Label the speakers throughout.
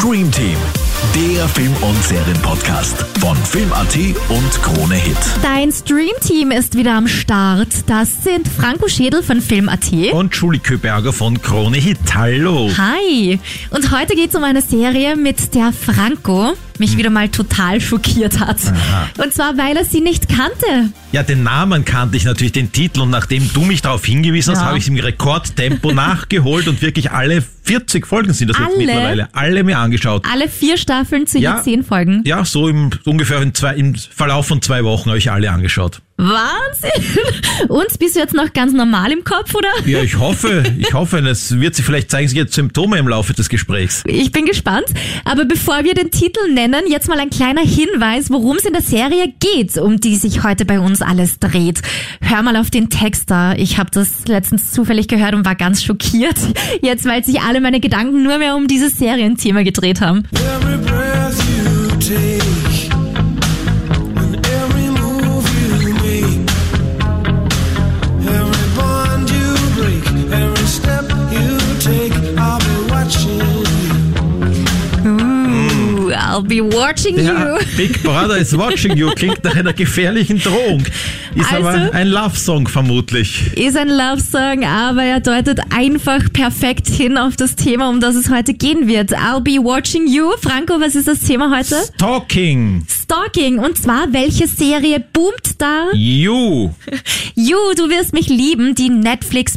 Speaker 1: Stream Team, der Film- und Serienpodcast von Film.at und Krone Hit.
Speaker 2: Dein Stream-Team ist wieder am Start. Das sind Franco Schädel von Film.at.
Speaker 3: Und Julie Köberger von Krone Hit. Hallo.
Speaker 2: Hi. Und heute geht's um eine Serie, mit der Franco mich wieder mal total schockiert hat. Und zwar, weil er sie nicht kannte.
Speaker 3: Ja, den Namen kannte ich natürlich, den Titel. Und nachdem du mich darauf hingewiesen hast,
Speaker 2: Ja.
Speaker 3: habe ich es im Rekordtempo nachgeholt und wirklich alle 40 Folgen sind das jetzt
Speaker 2: Alle?
Speaker 3: mittlerweile. Alle mir angeschaut.
Speaker 2: Alle vier Staffeln zu
Speaker 3: Ja.
Speaker 2: je zehn Folgen.
Speaker 3: Ja, so im ungefähr in zwei, im Verlauf von zwei Wochen habe ich alle angeschaut.
Speaker 2: Wahnsinn. Und bist du jetzt noch ganz normal im Kopf, oder?
Speaker 3: Ja, ich hoffe, ich hoffe, es wird sich vielleicht zeigen sich jetzt Symptome im Laufe des Gesprächs.
Speaker 2: Ich bin gespannt. Aber bevor wir den Titel nennen, jetzt mal ein kleiner Hinweis, worum es in der Serie geht, um die sich heute bei uns alles dreht. Hör mal auf den Text da. Ich habe das letztens zufällig gehört und war ganz schockiert. Jetzt, weil sich alle meine Gedanken nur mehr um dieses Serienthema gedreht haben.
Speaker 4: Every breath you take I'll be watching
Speaker 3: Ja,
Speaker 2: you.
Speaker 3: Big Brother is watching you klingt nach einer gefährlichen Drohung. Ist
Speaker 2: Also-
Speaker 3: aber ein Love-Song vermutlich.
Speaker 2: Ist ein Love-Song, aber er deutet einfach perfekt hin auf das Thema, um das es heute gehen wird. I'll be watching you. Franco, was ist das Thema heute?
Speaker 3: Talking.
Speaker 2: Stalking. Und zwar, welche Serie boomt da?
Speaker 3: You.
Speaker 2: You, du wirst mich lieben, die Netflix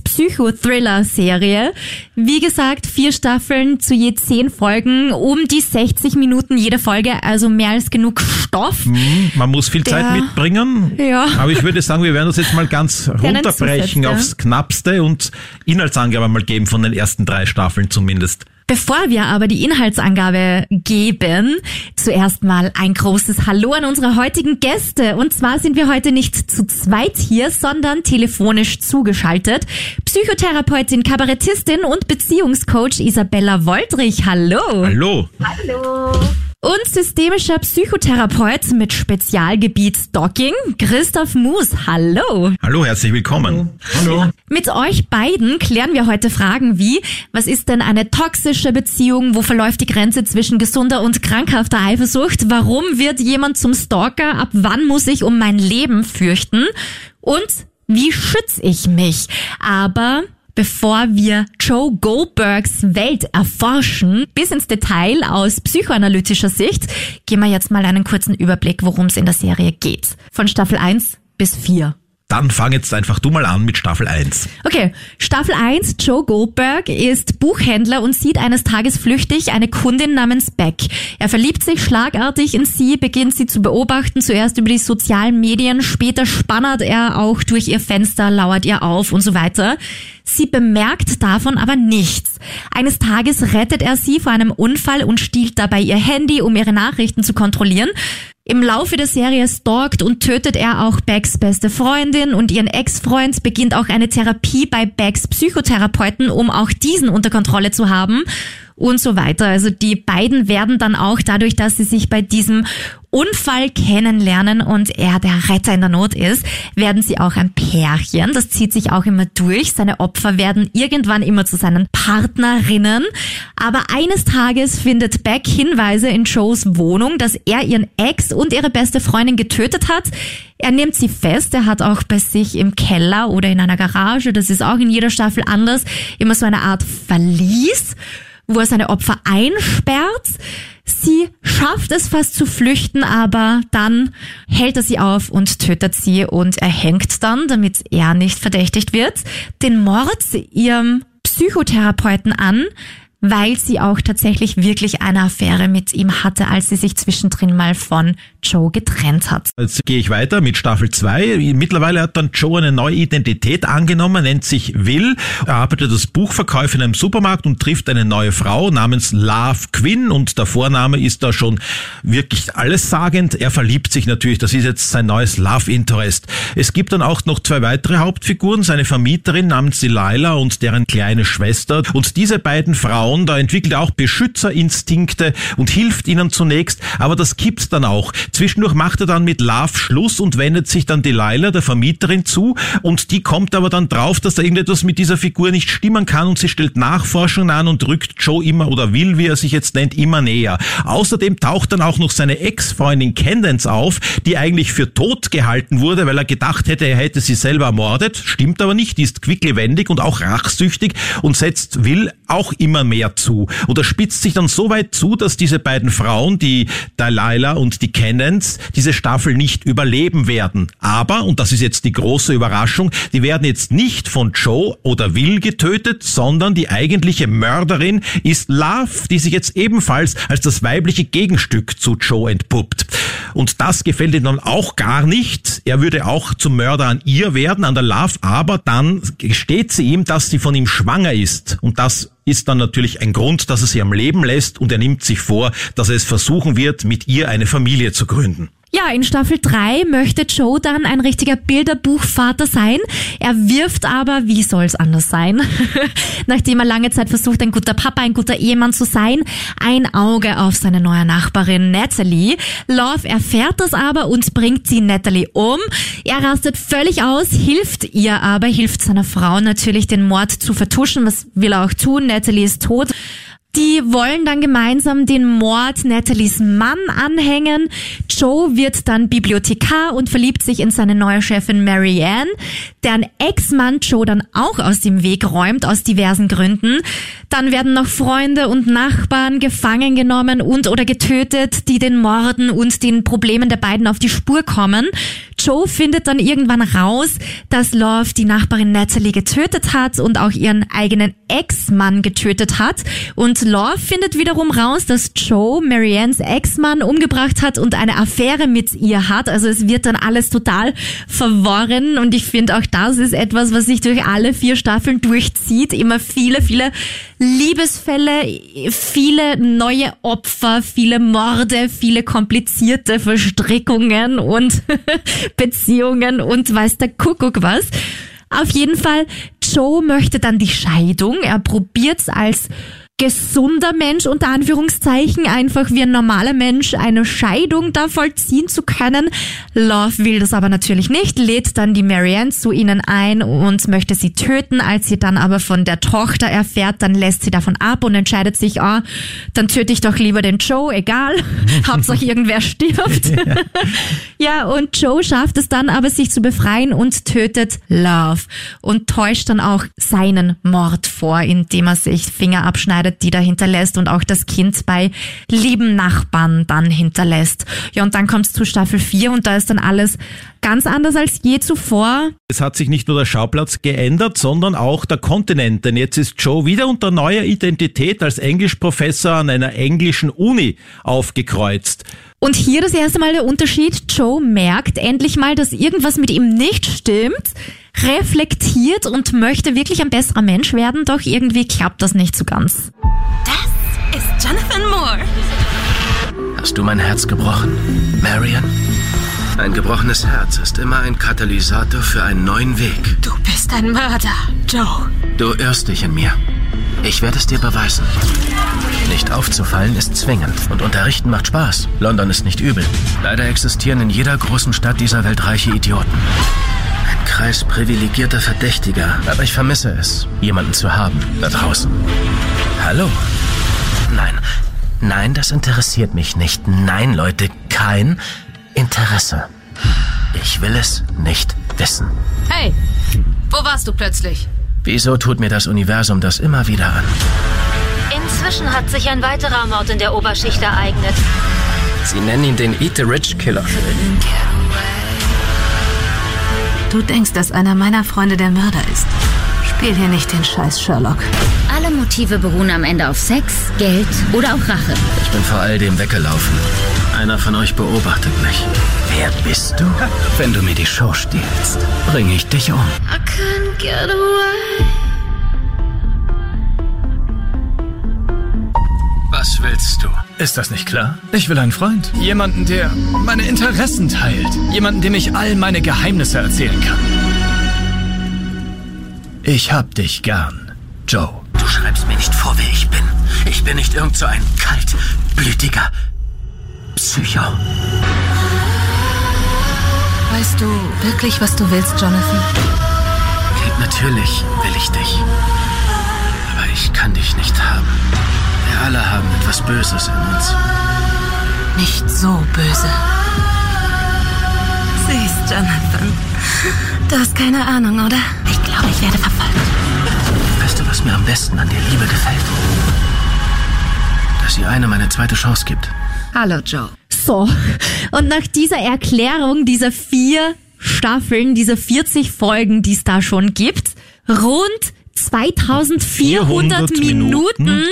Speaker 2: Psychothriller-Serie. Wie gesagt, vier Staffeln zu je zehn Folgen, um die 60 Minuten jede Folge, also mehr als genug Stoff.
Speaker 3: Hm, Man muss viel
Speaker 2: Der-
Speaker 3: Zeit mitbringen.
Speaker 2: Ja.
Speaker 3: Aber ich würde sagen, wir werden das jetzt mal ganz runterbrechen aufs Knappste und Inhaltsangabe mal geben von den ersten drei Staffeln zumindest.
Speaker 2: Bevor wir aber die Inhaltsangabe geben, zuerst mal ein großes Hallo an unsere heutigen Gäste. Und zwar sind wir heute nicht zu zweit hier, sondern telefonisch zugeschaltet. Psychotherapeutin, Kabarettistin und Beziehungscoach Isabella Woldrich. Hallo.
Speaker 3: Hallo.
Speaker 2: Und systemischer Psychotherapeut mit Spezialgebiet Stalking, Christoph Moos. Hallo.
Speaker 3: Hallo, herzlich willkommen. Hallo.
Speaker 2: Mit euch beiden klären wir heute Fragen wie, was ist denn eine toxische Beziehung? Wo verläuft die Grenze zwischen gesunder und krankhafter Eifersucht? Warum wird jemand zum Stalker? Ab wann muss ich um mein Leben fürchten? Und wie schütze ich mich? Aber Bevor wir Joe Goldbergs Welt erforschen, bis ins Detail aus psychoanalytischer Sicht, gehen wir jetzt mal einen kurzen Überblick, worum es in der Serie geht. Von Staffel 1 bis 4.
Speaker 3: Dann fang jetzt einfach du mal an mit Staffel 1.
Speaker 2: Okay, Staffel 1, Joe Goldberg ist Buchhändler und sieht eines Tages flüchtig eine Kundin namens Beck. Er verliebt sich schlagartig in sie, beginnt sie zu beobachten, zuerst über die sozialen Medien, später spannert er auch durch ihr Fenster, lauert ihr auf und so weiter. Sie bemerkt davon aber nichts. Eines Tages rettet er sie vor einem Unfall und stiehlt dabei ihr Handy, um ihre Nachrichten zu kontrollieren. Im Laufe der Serie stalkt und tötet er auch Becks beste Freundin und ihren Ex-Freund, beginnt auch eine Therapie bei Becks Psychotherapeuten, um auch diesen unter Kontrolle zu haben und so weiter. Also die beiden werden dann auch dadurch, dass sie sich bei diesem Unfall kennenlernen und er der Retter in der Not ist, werden sie auch ein Pärchen. Das zieht sich auch immer durch. Seine Opfer werden irgendwann immer zu seinen Partnerinnen. Aber eines Tages findet Beck Hinweise in Joes Wohnung, dass er ihren Ex und ihre beste Freundin getötet hat. Er nimmt sie fest. Er hat auch bei sich im Keller oder in einer Garage, das ist auch in jeder Staffel anders, immer so eine Art Verlies wo er seine Opfer einsperrt. Sie schafft es fast zu flüchten, aber dann hält er sie auf und tötet sie und erhängt dann, damit er nicht verdächtigt wird, den Mord ihrem Psychotherapeuten an, weil sie auch tatsächlich wirklich eine Affäre mit ihm hatte, als sie sich zwischendrin mal von Joe getrennt hat.
Speaker 3: Jetzt gehe ich weiter mit Staffel 2. Mittlerweile hat dann Joe eine neue Identität angenommen, nennt sich Will, er arbeitet als Buchverkäufer in einem Supermarkt und trifft eine neue Frau namens Love Quinn und der Vorname ist da schon wirklich allessagend. Er verliebt sich natürlich, das ist jetzt sein neues Love Interest. Es gibt dann auch noch zwei weitere Hauptfiguren, seine Vermieterin namens Delilah und deren kleine Schwester und diese beiden Frauen Da entwickelt auch Beschützerinstinkte und hilft ihnen zunächst, aber das kippt dann auch. Zwischendurch macht er dann mit Love Schluss und wendet sich dann Delilah, der Vermieterin, zu und die kommt aber dann drauf, dass da irgendetwas mit dieser Figur nicht stimmen kann und sie stellt Nachforschungen an und rückt Joe immer oder will, wie er sich jetzt nennt, immer näher. Außerdem taucht dann auch noch seine Ex-Freundin Candence auf, die eigentlich für tot gehalten wurde, weil er gedacht hätte, er hätte sie selber ermordet. Stimmt aber nicht, die ist quicklebendig und auch rachsüchtig und setzt Will auch immer mehr zu. Oder spitzt sich dann so weit zu, dass diese beiden Frauen, die Delilah und die Candence, diese Staffel nicht überleben werden. Aber, und das ist jetzt die große Überraschung, die werden jetzt nicht von Joe oder Will getötet, sondern die eigentliche Mörderin ist Love, die sich jetzt ebenfalls als das weibliche Gegenstück zu Joe entpuppt. Und das gefällt ihm dann auch gar nicht. Er würde auch zum Mörder an ihr werden, an der Love, aber dann gesteht sie ihm, dass sie von ihm schwanger ist. Und das ist dann natürlich ein Grund, dass er sie am Leben lässt und er nimmt sich vor, dass er es versuchen wird, mit ihr eine Familie zu gründen.
Speaker 2: Ja, in Staffel 3 möchte Joe dann ein richtiger Bilderbuchvater sein. Er wirft aber, wie soll's anders sein, nachdem er lange Zeit versucht, ein guter Papa, ein guter Ehemann zu sein, ein Auge auf seine neue Nachbarin Natalie. Love erfährt das aber und bringt sie Natalie um. Er rastet völlig aus, hilft ihr aber, hilft seiner Frau natürlich den Mord zu vertuschen. Was will er auch tun? Natalie ist tot. Die wollen dann gemeinsam den Mord Nathalies Mann anhängen. Joe wird dann Bibliothekar und verliebt sich in seine neue Chefin Marianne, deren Ex-Mann Joe dann auch aus dem Weg räumt, aus diversen Gründen. Dann werden noch Freunde und Nachbarn gefangen genommen und oder getötet, die den Morden und den Problemen der beiden auf die Spur kommen. Joe findet dann irgendwann raus, dass Love die Nachbarin Natalie getötet hat und auch ihren eigenen Ex-Mann getötet hat. Und Love findet wiederum raus, dass Joe Mariannes Ex-Mann umgebracht hat und eine Affäre mit ihr hat. Also es wird dann alles total verworren und ich finde auch das ist etwas, was sich durch alle vier Staffeln durchzieht. Immer viele, viele Liebesfälle, viele neue Opfer, viele Morde, viele komplizierte Verstrickungen und Beziehungen und weiß der Kuckuck was. Auf jeden Fall, Joe möchte dann die Scheidung. Er probiert's als gesunder Mensch unter Anführungszeichen einfach wie ein normaler Mensch eine Scheidung da vollziehen zu können. Love will das aber natürlich nicht, lädt dann die Marianne zu ihnen ein und möchte sie töten. Als sie dann aber von der Tochter erfährt, dann lässt sie davon ab und entscheidet sich, oh, dann töte ich doch lieber den Joe, egal. Hauptsache irgendwer stirbt. ja, und Joe schafft es dann aber, sich zu befreien und tötet Love und täuscht dann auch seinen Mord vor, indem er sich Finger abschneidet, die da hinterlässt und auch das Kind bei lieben Nachbarn dann hinterlässt. Ja, und dann kommt's zu Staffel 4 und da ist dann alles ganz anders als je zuvor.
Speaker 3: Es hat sich nicht nur der Schauplatz geändert, sondern auch der Kontinent. Denn jetzt ist Joe wieder unter neuer Identität als Englischprofessor an einer englischen Uni aufgekreuzt.
Speaker 2: Und hier das erste Mal der Unterschied. Joe merkt endlich mal, dass irgendwas mit ihm nicht stimmt, reflektiert und möchte wirklich ein besserer Mensch werden, doch irgendwie klappt das nicht so ganz.
Speaker 5: Das ist Jonathan Moore.
Speaker 6: Hast du mein Herz gebrochen, Marion? Ein gebrochenes Herz ist immer ein Katalysator für einen neuen Weg.
Speaker 5: Du bist ein Mörder, Joe.
Speaker 6: Du irrst dich in mir. Ich werde es dir beweisen. Nicht aufzufallen ist zwingend und unterrichten macht Spaß. London ist nicht übel. Leider existieren in jeder großen Stadt dieser Welt reiche Idioten. Ein Kreis privilegierter Verdächtiger, aber ich vermisse es, jemanden zu haben da draußen. Hallo? Nein, nein, das interessiert mich nicht. Nein, Leute, kein Interesse. Ich will es nicht wissen.
Speaker 5: Hey, wo warst du plötzlich?
Speaker 6: Wieso tut mir das Universum das immer wieder an?
Speaker 7: Inzwischen hat sich ein weiterer Mord in der Oberschicht ereignet.
Speaker 6: Sie nennen ihn den Eat the Rich Killer.
Speaker 5: Du denkst, dass einer meiner Freunde der Mörder ist. Spiel hier nicht den Scheiß Sherlock.
Speaker 7: Motive beruhen am Ende auf Sex, Geld oder auch Rache.
Speaker 6: Ich bin vor all dem weggelaufen. Einer von euch beobachtet mich. Wer bist du? Wenn du mir die Show stiehlst, bringe ich dich um.
Speaker 7: I couldn't get away.
Speaker 6: Was willst du?
Speaker 8: Ist das nicht klar? Ich will einen Freund. Jemanden, der meine Interessen teilt. Jemanden, dem ich all meine Geheimnisse erzählen kann. Ich hab dich gern, Joe.
Speaker 6: Du schreibst mir nicht vor, wer ich bin. Ich bin nicht irgend so ein kaltblütiger Psycho.
Speaker 5: Weißt du wirklich, was du willst, Jonathan?
Speaker 6: Kate, natürlich will ich dich. Aber ich kann dich nicht haben. Wir alle haben etwas Böses in uns.
Speaker 5: Nicht so böse. Süß, Jonathan. Du hast keine Ahnung, oder? Ich glaube, ich werde verfolgt.
Speaker 6: Weißt du, was mir am besten an der Liebe gefällt? Dass sie einem eine zweite Chance gibt.
Speaker 5: Hallo, Joe.
Speaker 2: So, und nach dieser Erklärung dieser vier Staffeln, dieser 40 Folgen, die es da schon gibt, rund 2400 Minuten.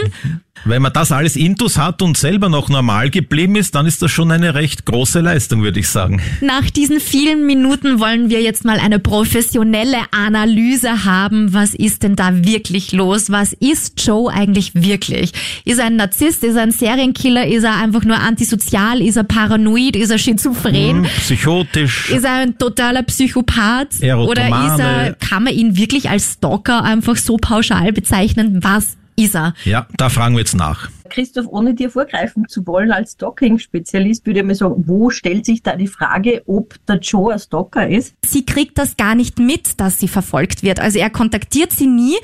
Speaker 3: Wenn man das alles intus hat und selber noch normal geblieben ist, dann ist das schon eine recht große Leistung, würde ich sagen.
Speaker 2: Nach diesen vielen Minuten wollen wir jetzt mal eine professionelle Analyse haben. Was ist denn da wirklich los? Was ist Joe eigentlich wirklich? Ist er ein Narzisst? Ist er ein Serienkiller? Ist er einfach nur antisozial? Ist er paranoid? Ist er schizophren?
Speaker 3: Hm, psychotisch.
Speaker 2: Ist er ein totaler Psychopath? Oder
Speaker 3: Erotomane.
Speaker 2: ist er, kann man ihn wirklich als Stalker einfach so pauschal bezeichnen? Was ist er?
Speaker 3: Ja, da fragen wir jetzt nach.
Speaker 9: Christoph, ohne dir vorgreifen zu wollen, als Stalking-Spezialist würde ich mal sagen, wo stellt sich da die Frage, ob der Joe ein Stalker ist?
Speaker 2: sie kriegt das gar nicht mit, dass sie verfolgt wird. Also er kontaktiert sie nie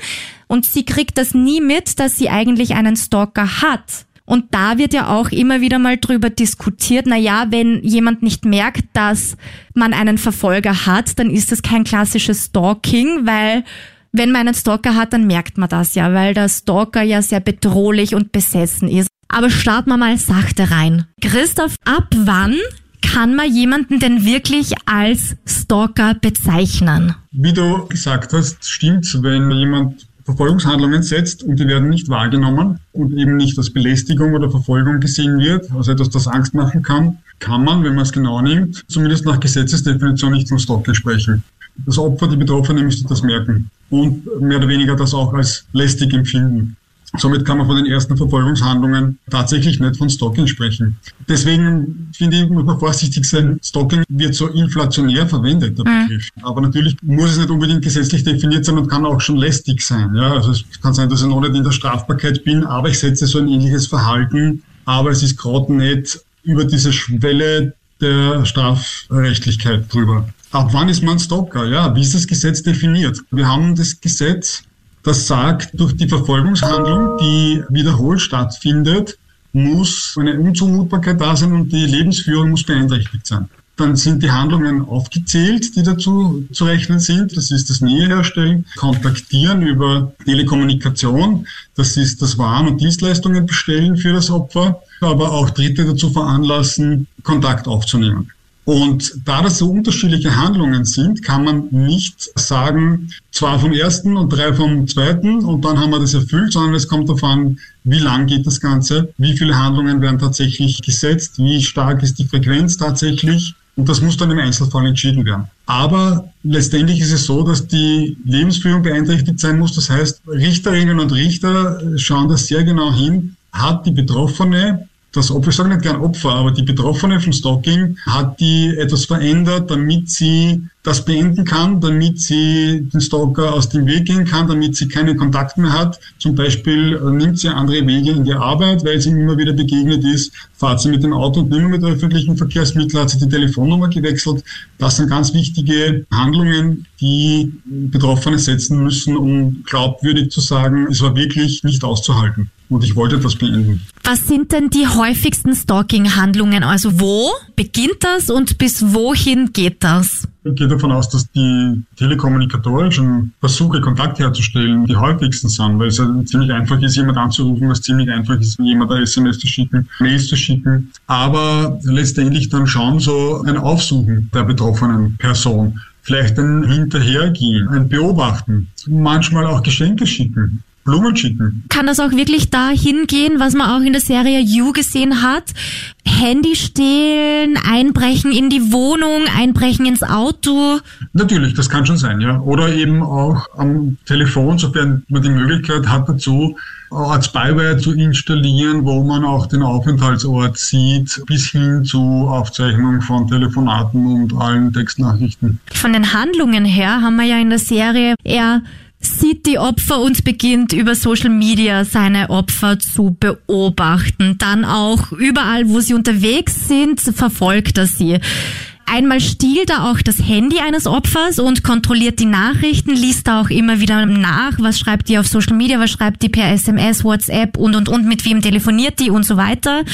Speaker 2: und sie kriegt das nie mit, dass sie eigentlich einen Stalker hat. Und da wird ja auch immer wieder mal drüber diskutiert, na ja, wenn jemand nicht merkt, dass man einen Verfolger hat, dann ist das kein klassisches Stalking, weil wenn man einen Stalker hat, dann merkt man das ja, weil der Stalker ja sehr bedrohlich und besessen ist. Aber starten wir mal sachte rein. Christoph, ab wann kann man jemanden denn wirklich als Stalker bezeichnen?
Speaker 10: Wie du gesagt hast, stimmt's, wenn jemand Verfolgungshandlungen setzt und die werden nicht wahrgenommen und eben nicht als Belästigung oder Verfolgung gesehen wird, also etwas, das Angst machen kann, kann man, wenn man es genau nimmt, zumindest nach Gesetzesdefinition nicht von Stalking sprechen. Das Opfer, die Betroffene, müsste das merken und mehr oder weniger das auch als lästig empfinden. Somit kann man von den ersten Verfolgungshandlungen tatsächlich nicht von Stalking sprechen. Deswegen finde ich, muss man vorsichtig sein. Stalking wird so inflationär verwendet, der Begriff. Aber natürlich muss es nicht unbedingt gesetzlich definiert sein und kann auch schon lästig sein. Ja, also es kann sein, dass ich noch nicht in der Strafbarkeit bin, aber ich setze so ein ähnliches Verhalten. Aber es ist gerade nicht über diese Schwelle der Strafrechtlichkeit drüber. Ab wann ist man Stalker? Ja, wie ist das Gesetz definiert? Wir haben das Gesetz das sagt, durch die Verfolgungshandlung, die wiederholt stattfindet, muss eine Unzumutbarkeit da sein und die Lebensführung muss beeinträchtigt sein. Dann sind die Handlungen aufgezählt, die dazu zu rechnen sind. Das ist das Nähe herstellen, Kontaktieren über Telekommunikation. Das ist das Waren und Dienstleistungen bestellen für das Opfer, aber auch Dritte dazu veranlassen, Kontakt aufzunehmen. Und da das so unterschiedliche Handlungen sind, kann man nicht sagen, zwei vom ersten und drei vom zweiten und dann haben wir das erfüllt, sondern es kommt darauf an, wie lang geht das Ganze, wie viele Handlungen werden tatsächlich gesetzt, wie stark ist die Frequenz tatsächlich. Und das muss dann im Einzelfall entschieden werden. Aber letztendlich ist es so, dass die Lebensführung beeinträchtigt sein muss. Das heißt, Richterinnen und Richter schauen da sehr genau hin, hat die Betroffene das Opfer, ich sage nicht gern Opfer, aber die Betroffene vom Stalking hat die etwas verändert, damit sie das beenden kann, damit sie den Stalker aus dem Weg gehen kann, damit sie keinen Kontakt mehr hat. Zum Beispiel äh, nimmt sie andere Wege in die Arbeit, weil sie ihm immer wieder begegnet ist, fahrt sie mit dem Auto und nicht mehr mit öffentlichen Verkehrsmitteln, hat sie die Telefonnummer gewechselt. Das sind ganz wichtige Handlungen, die Betroffene setzen müssen, um glaubwürdig zu sagen, es war wirklich nicht auszuhalten. Und ich wollte das beenden.
Speaker 2: Was sind denn die häufigsten Stalking-Handlungen? Also wo beginnt das und bis wohin geht das?
Speaker 10: Ich gehe davon aus, dass die telekommunikatorischen Versuche, Kontakt herzustellen, die häufigsten sind, weil es ja ziemlich einfach ist, jemand anzurufen, was ziemlich einfach ist, jemand ein SMS zu schicken, Mails zu schicken. Aber letztendlich dann schauen so ein Aufsuchen der betroffenen Person. Vielleicht ein Hinterhergehen, ein Beobachten, manchmal auch Geschenke schicken. Blumen schicken.
Speaker 2: Kann das auch wirklich dahin gehen, was man auch in der Serie You gesehen hat? Handy stehlen, einbrechen in die Wohnung, einbrechen ins Auto.
Speaker 10: Natürlich, das kann schon sein, ja. Oder eben auch am Telefon, sofern man die Möglichkeit hat dazu, als Spyware zu installieren, wo man auch den Aufenthaltsort sieht, bis hin zu Aufzeichnung von Telefonaten und allen Textnachrichten.
Speaker 2: Von den Handlungen her haben wir ja in der Serie eher sieht die Opfer und beginnt über Social Media seine Opfer zu beobachten. Dann auch überall, wo sie unterwegs sind, verfolgt er sie. Einmal stiehlt er auch das Handy eines Opfers und kontrolliert die Nachrichten, liest da auch immer wieder nach, was schreibt die auf Social Media, was schreibt die per SMS, WhatsApp und und und, mit wem telefoniert die und so weiter.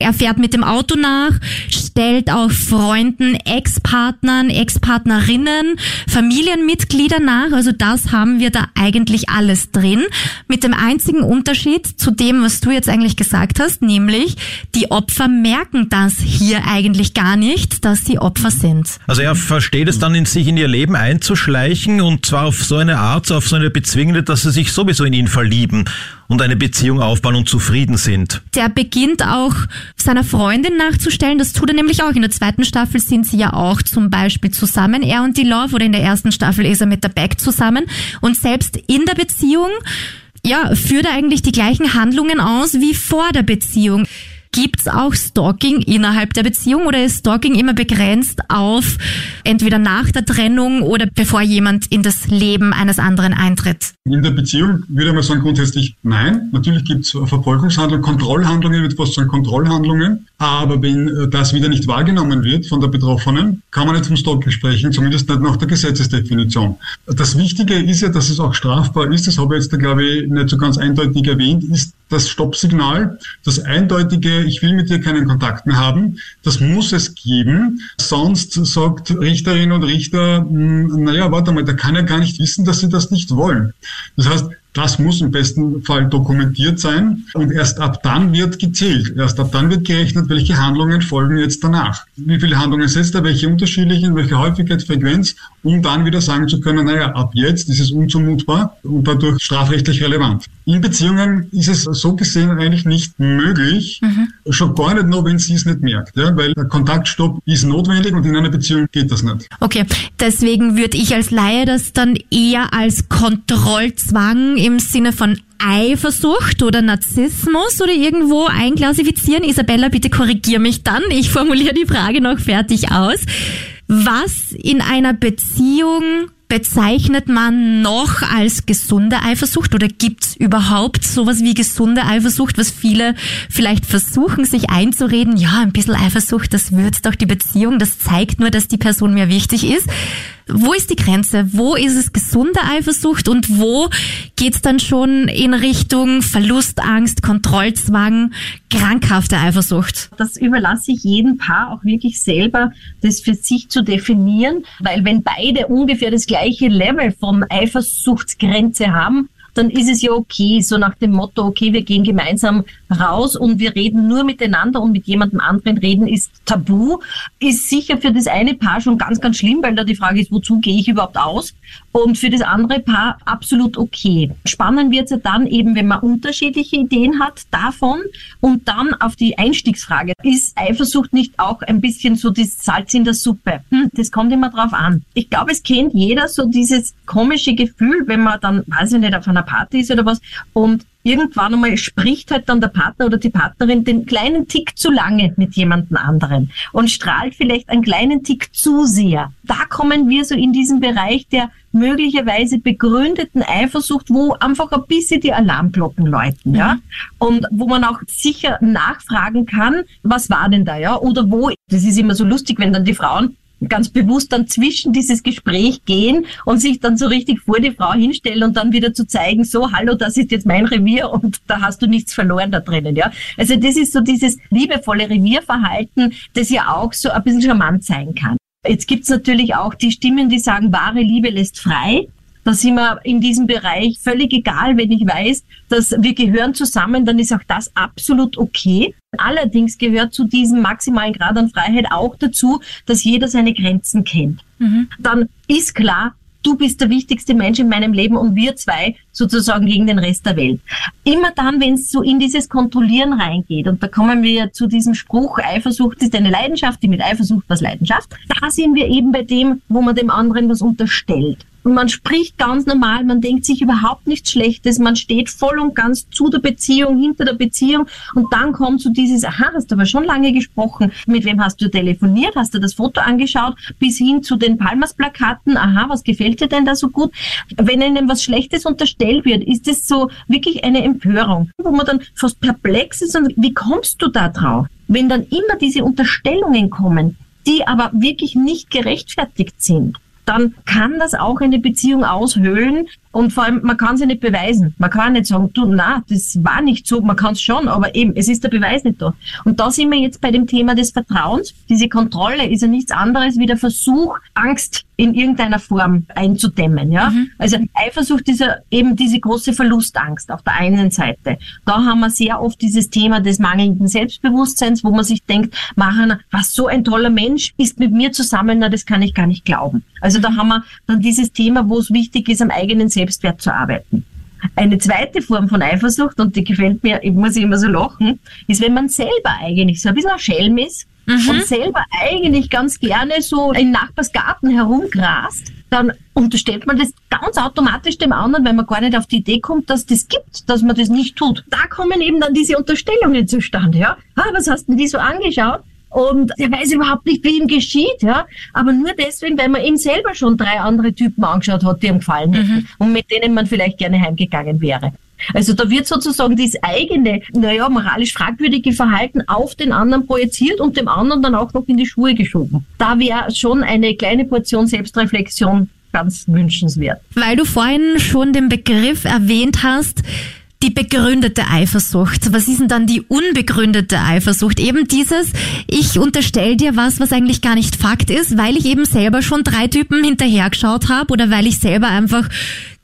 Speaker 2: Er fährt mit dem Auto nach, stellt auch Freunden, Ex-Partnern, Ex-Partnerinnen, Familienmitgliedern nach. Also das haben wir da eigentlich alles drin. Mit dem einzigen Unterschied zu dem, was du jetzt eigentlich gesagt hast, nämlich die Opfer merken das hier eigentlich gar nicht, dass sie Opfer sind.
Speaker 3: Also er versteht es dann in sich in ihr Leben einzuschleichen und zwar auf so eine Art, auf so eine bezwingende, dass sie sich sowieso in ihn verlieben und eine Beziehung aufbauen und zufrieden sind.
Speaker 2: Der beginnt auch seiner Freundin nachzustellen. Das tut er nämlich auch. In der zweiten Staffel sind sie ja auch zum Beispiel zusammen, er und die Love, oder in der ersten Staffel ist er mit der Beck zusammen. Und selbst in der Beziehung, ja, führt er eigentlich die gleichen Handlungen aus wie vor der Beziehung. Gibt's auch Stalking innerhalb der Beziehung oder ist Stalking immer begrenzt auf entweder nach der Trennung oder bevor jemand in das Leben eines anderen eintritt?
Speaker 10: In der Beziehung würde man sagen grundsätzlich nein. Natürlich gibt es Verfolgungshandlungen, Kontrollhandlungen, ich würde fast sagen Kontrollhandlungen. Aber wenn äh, das wieder nicht wahrgenommen wird von der Betroffenen, kann man nicht vom Stalking sprechen, zumindest nicht nach der Gesetzesdefinition. Das Wichtige ist ja, dass es auch strafbar ist, das habe ich jetzt, glaube ich, nicht so ganz eindeutig erwähnt, ist das Stoppsignal, das eindeutige, ich will mit dir keinen Kontakt mehr haben, das muss es geben. Sonst sagt Richterin und Richter, hm, naja, warte mal, der kann ja gar nicht wissen, dass sie das nicht wollen. Das heißt, das muss im besten Fall dokumentiert sein und erst ab dann wird gezählt. Erst ab dann wird gerechnet, welche Handlungen folgen jetzt danach. Wie viele Handlungen setzt er, welche unterschiedlichen, welche Häufigkeit, Frequenz, um dann wieder sagen zu können, naja, ab jetzt ist es unzumutbar und dadurch strafrechtlich relevant. In Beziehungen ist es so gesehen eigentlich nicht möglich, mhm. schon gar nicht nur, wenn sie es nicht merkt, ja, weil der Kontaktstopp ist notwendig und in einer Beziehung geht das nicht.
Speaker 2: Okay, deswegen würde ich als Laie das dann eher als Kontrollzwang im Sinne von Eifersucht oder Narzissmus oder irgendwo einklassifizieren. Isabella, bitte korrigier mich dann. Ich formuliere die Frage noch fertig aus. Was in einer Beziehung bezeichnet man noch als gesunde Eifersucht oder gibt's überhaupt sowas wie gesunde Eifersucht, was viele vielleicht versuchen, sich einzureden, ja, ein bisschen Eifersucht, das würzt doch die Beziehung, das zeigt nur, dass die Person mir wichtig ist. Wo ist die Grenze? Wo ist es gesunde Eifersucht und wo geht's dann schon in Richtung Verlustangst, Kontrollzwang, krankhafte Eifersucht?
Speaker 9: Das überlasse ich jedem Paar auch wirklich selber, das für sich zu definieren, weil wenn beide ungefähr das gleiche Level von Eifersuchtsgrenze haben, dann ist es ja okay, so nach dem Motto, okay, wir gehen gemeinsam raus und wir reden nur miteinander und mit jemandem anderen reden ist tabu, ist sicher für das eine Paar schon ganz, ganz schlimm, weil da die Frage ist, wozu gehe ich überhaupt aus? Und für das andere Paar absolut okay. Spannend wird es ja dann eben, wenn man unterschiedliche Ideen hat davon und dann auf die Einstiegsfrage, ist Eifersucht nicht auch ein bisschen so das Salz in der Suppe? Hm, das kommt immer drauf an. Ich glaube, es kennt jeder so dieses komische Gefühl, wenn man dann, weiß ich nicht, auf einer Party ist oder was und irgendwann einmal spricht halt dann der Partner oder die Partnerin den kleinen Tick zu lange mit jemandem anderen und strahlt vielleicht einen kleinen Tick zu sehr. Da kommen wir so in diesen Bereich der möglicherweise begründeten Eifersucht, wo einfach ein bisschen die Alarmglocken läuten, ja. Und wo man auch sicher nachfragen kann, was war denn da, ja? Oder wo, das ist immer so lustig, wenn dann die Frauen ganz bewusst dann zwischen dieses Gespräch gehen und sich dann so richtig vor die Frau hinstellen und dann wieder zu zeigen, so, hallo, das ist jetzt mein Revier und da hast du nichts verloren da drinnen, ja. Also das ist so dieses liebevolle Revierverhalten, das ja auch so ein bisschen charmant sein kann. Jetzt gibt's natürlich auch die Stimmen, die sagen, wahre Liebe lässt frei. Da sind wir in diesem Bereich völlig egal, wenn ich weiß, dass wir gehören zusammen, dann ist auch das absolut okay. Allerdings gehört zu diesem maximalen Grad an Freiheit auch dazu, dass jeder seine Grenzen kennt. Mhm. Dann ist klar, du bist der wichtigste Mensch in meinem Leben und wir zwei sozusagen gegen den Rest der Welt. Immer dann, wenn es so in dieses Kontrollieren reingeht, und da kommen wir ja zu diesem Spruch, Eifersucht ist eine Leidenschaft, die mit Eifersucht was Leidenschaft, da sind wir eben bei dem, wo man dem anderen was unterstellt. Man spricht ganz normal, man denkt sich überhaupt nichts Schlechtes, man steht voll und ganz zu der Beziehung, hinter der Beziehung und dann kommt so dieses, aha, hast du aber schon lange gesprochen, mit wem hast du telefoniert, hast du das Foto angeschaut, bis hin zu den Palmas-Plakaten, aha, was gefällt dir denn da so gut? Wenn einem was Schlechtes unterstellt wird, ist es so wirklich eine Empörung, wo man dann fast perplex ist und wie kommst du da drauf? Wenn dann immer diese Unterstellungen kommen, die aber wirklich nicht gerechtfertigt sind, dann kann das auch eine Beziehung aushöhlen, und vor allem, man kann sie nicht beweisen. Man kann nicht sagen, du, na, das war nicht so. Man kann es schon, aber eben, es ist der Beweis nicht da. Und da sind wir jetzt bei dem Thema des Vertrauens. Diese Kontrolle ist ja nichts anderes wie der Versuch, Angst in irgendeiner Form einzudämmen, ja.
Speaker 2: Mhm.
Speaker 9: Also Eifersucht ist ja eben diese große Verlustangst auf der einen Seite. Da haben wir sehr oft dieses Thema des mangelnden Selbstbewusstseins, wo man sich denkt, machen, was so ein toller Mensch ist mit mir zusammen, na, das kann ich gar nicht glauben. Also da haben wir dann dieses Thema, wo es wichtig ist, am eigenen Selbstwert zu arbeiten. Eine zweite Form von Eifersucht, und die gefällt mir, ich muss immer so lachen, ist, wenn man selber eigentlich so ein bisschen ein Schelm ist und selber eigentlich ganz gerne so im Nachbarsgarten herumgrast, dann unterstellt man das ganz automatisch dem anderen, weil man gar nicht auf die Idee kommt, dass das gibt, dass man das nicht tut. Da kommen eben dann diese Unterstellungen zustande, ja. Ah, was hast denn die so angeschaut? Und er weiß überhaupt nicht, wie ihm geschieht, ja. Aber nur deswegen, weil man ihm selber schon drei andere Typen angeschaut hat, die ihm gefallen hätten und mit denen man vielleicht gerne heimgegangen wäre. Also da wird sozusagen das eigene, naja, moralisch fragwürdige Verhalten auf den anderen projiziert und dem anderen dann auch noch in die Schuhe geschoben. Da wäre schon eine kleine Portion Selbstreflexion ganz wünschenswert.
Speaker 2: Weil du vorhin schon den Begriff erwähnt hast, die begründete Eifersucht. Was ist denn dann die unbegründete Eifersucht? Eben dieses, ich unterstell dir was, was eigentlich gar nicht Fakt ist, weil ich eben selber schon drei Typen hinterhergeschaut habe oder weil ich selber einfach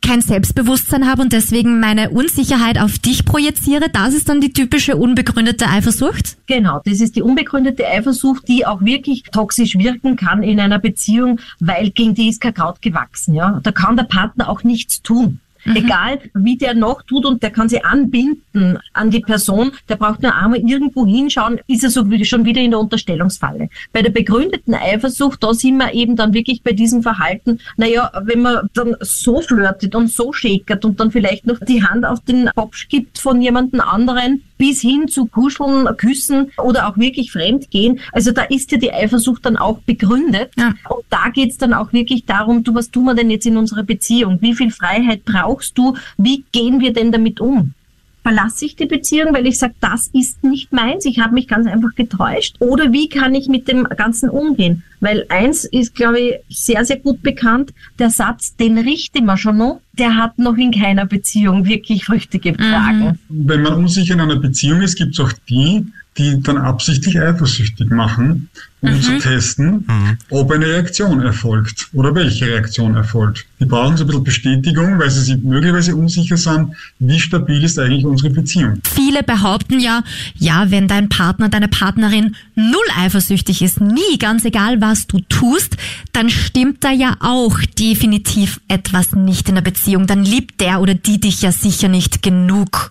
Speaker 2: kein Selbstbewusstsein habe und deswegen meine Unsicherheit auf dich projiziere. Das ist dann die typische unbegründete Eifersucht?
Speaker 9: Genau, das ist die unbegründete Eifersucht, die auch wirklich toxisch wirken kann in einer Beziehung, weil gegen die ist kein Kraut gewachsen. Ja, da kann der Partner auch nichts tun. Egal, wie der noch tut und der kann sie anbinden an die Person, der braucht nur einmal irgendwo hinschauen, ist er so schon wieder in der Unterstellungsfalle. Bei der begründeten Eifersucht, da sind wir eben dann wirklich bei diesem Verhalten, naja, wenn man dann so flirtet und so schäkert und dann vielleicht noch die Hand auf den Kopf gibt von jemandem anderen, bis hin zu Kuscheln, Küssen oder auch wirklich Fremdgehen. Also da ist ja die Eifersucht dann auch begründet.
Speaker 2: Ja.
Speaker 9: Und da geht's dann auch wirklich darum, du, was tun wir denn jetzt in unserer Beziehung? Wie viel Freiheit brauchst du? Wie gehen wir denn damit um? Verlasse ich die Beziehung, weil ich sage, das ist nicht meins, ich habe mich ganz einfach getäuscht? Oder wie kann ich mit dem Ganzen umgehen? Weil eins ist, glaube ich, sehr, sehr gut bekannt, der Satz, den richte man schon noch, der hat noch in keiner Beziehung wirklich Früchte getragen.
Speaker 10: Wenn man unsicher in einer Beziehung ist, gibt es auch die, die dann absichtlich eifersüchtig machen, um zu testen, ob eine Reaktion erfolgt oder welche Reaktion erfolgt. Die brauchen so ein bisschen Bestätigung, weil sie sich möglicherweise unsicher sind, wie stabil ist eigentlich unsere Beziehung.
Speaker 2: Viele behaupten ja, ja, wenn dein Partner, deine Partnerin null eifersüchtig ist, nie, ganz egal was du tust, dann stimmt da ja auch definitiv etwas nicht in der Beziehung. Dann liebt der oder die dich ja sicher nicht genug.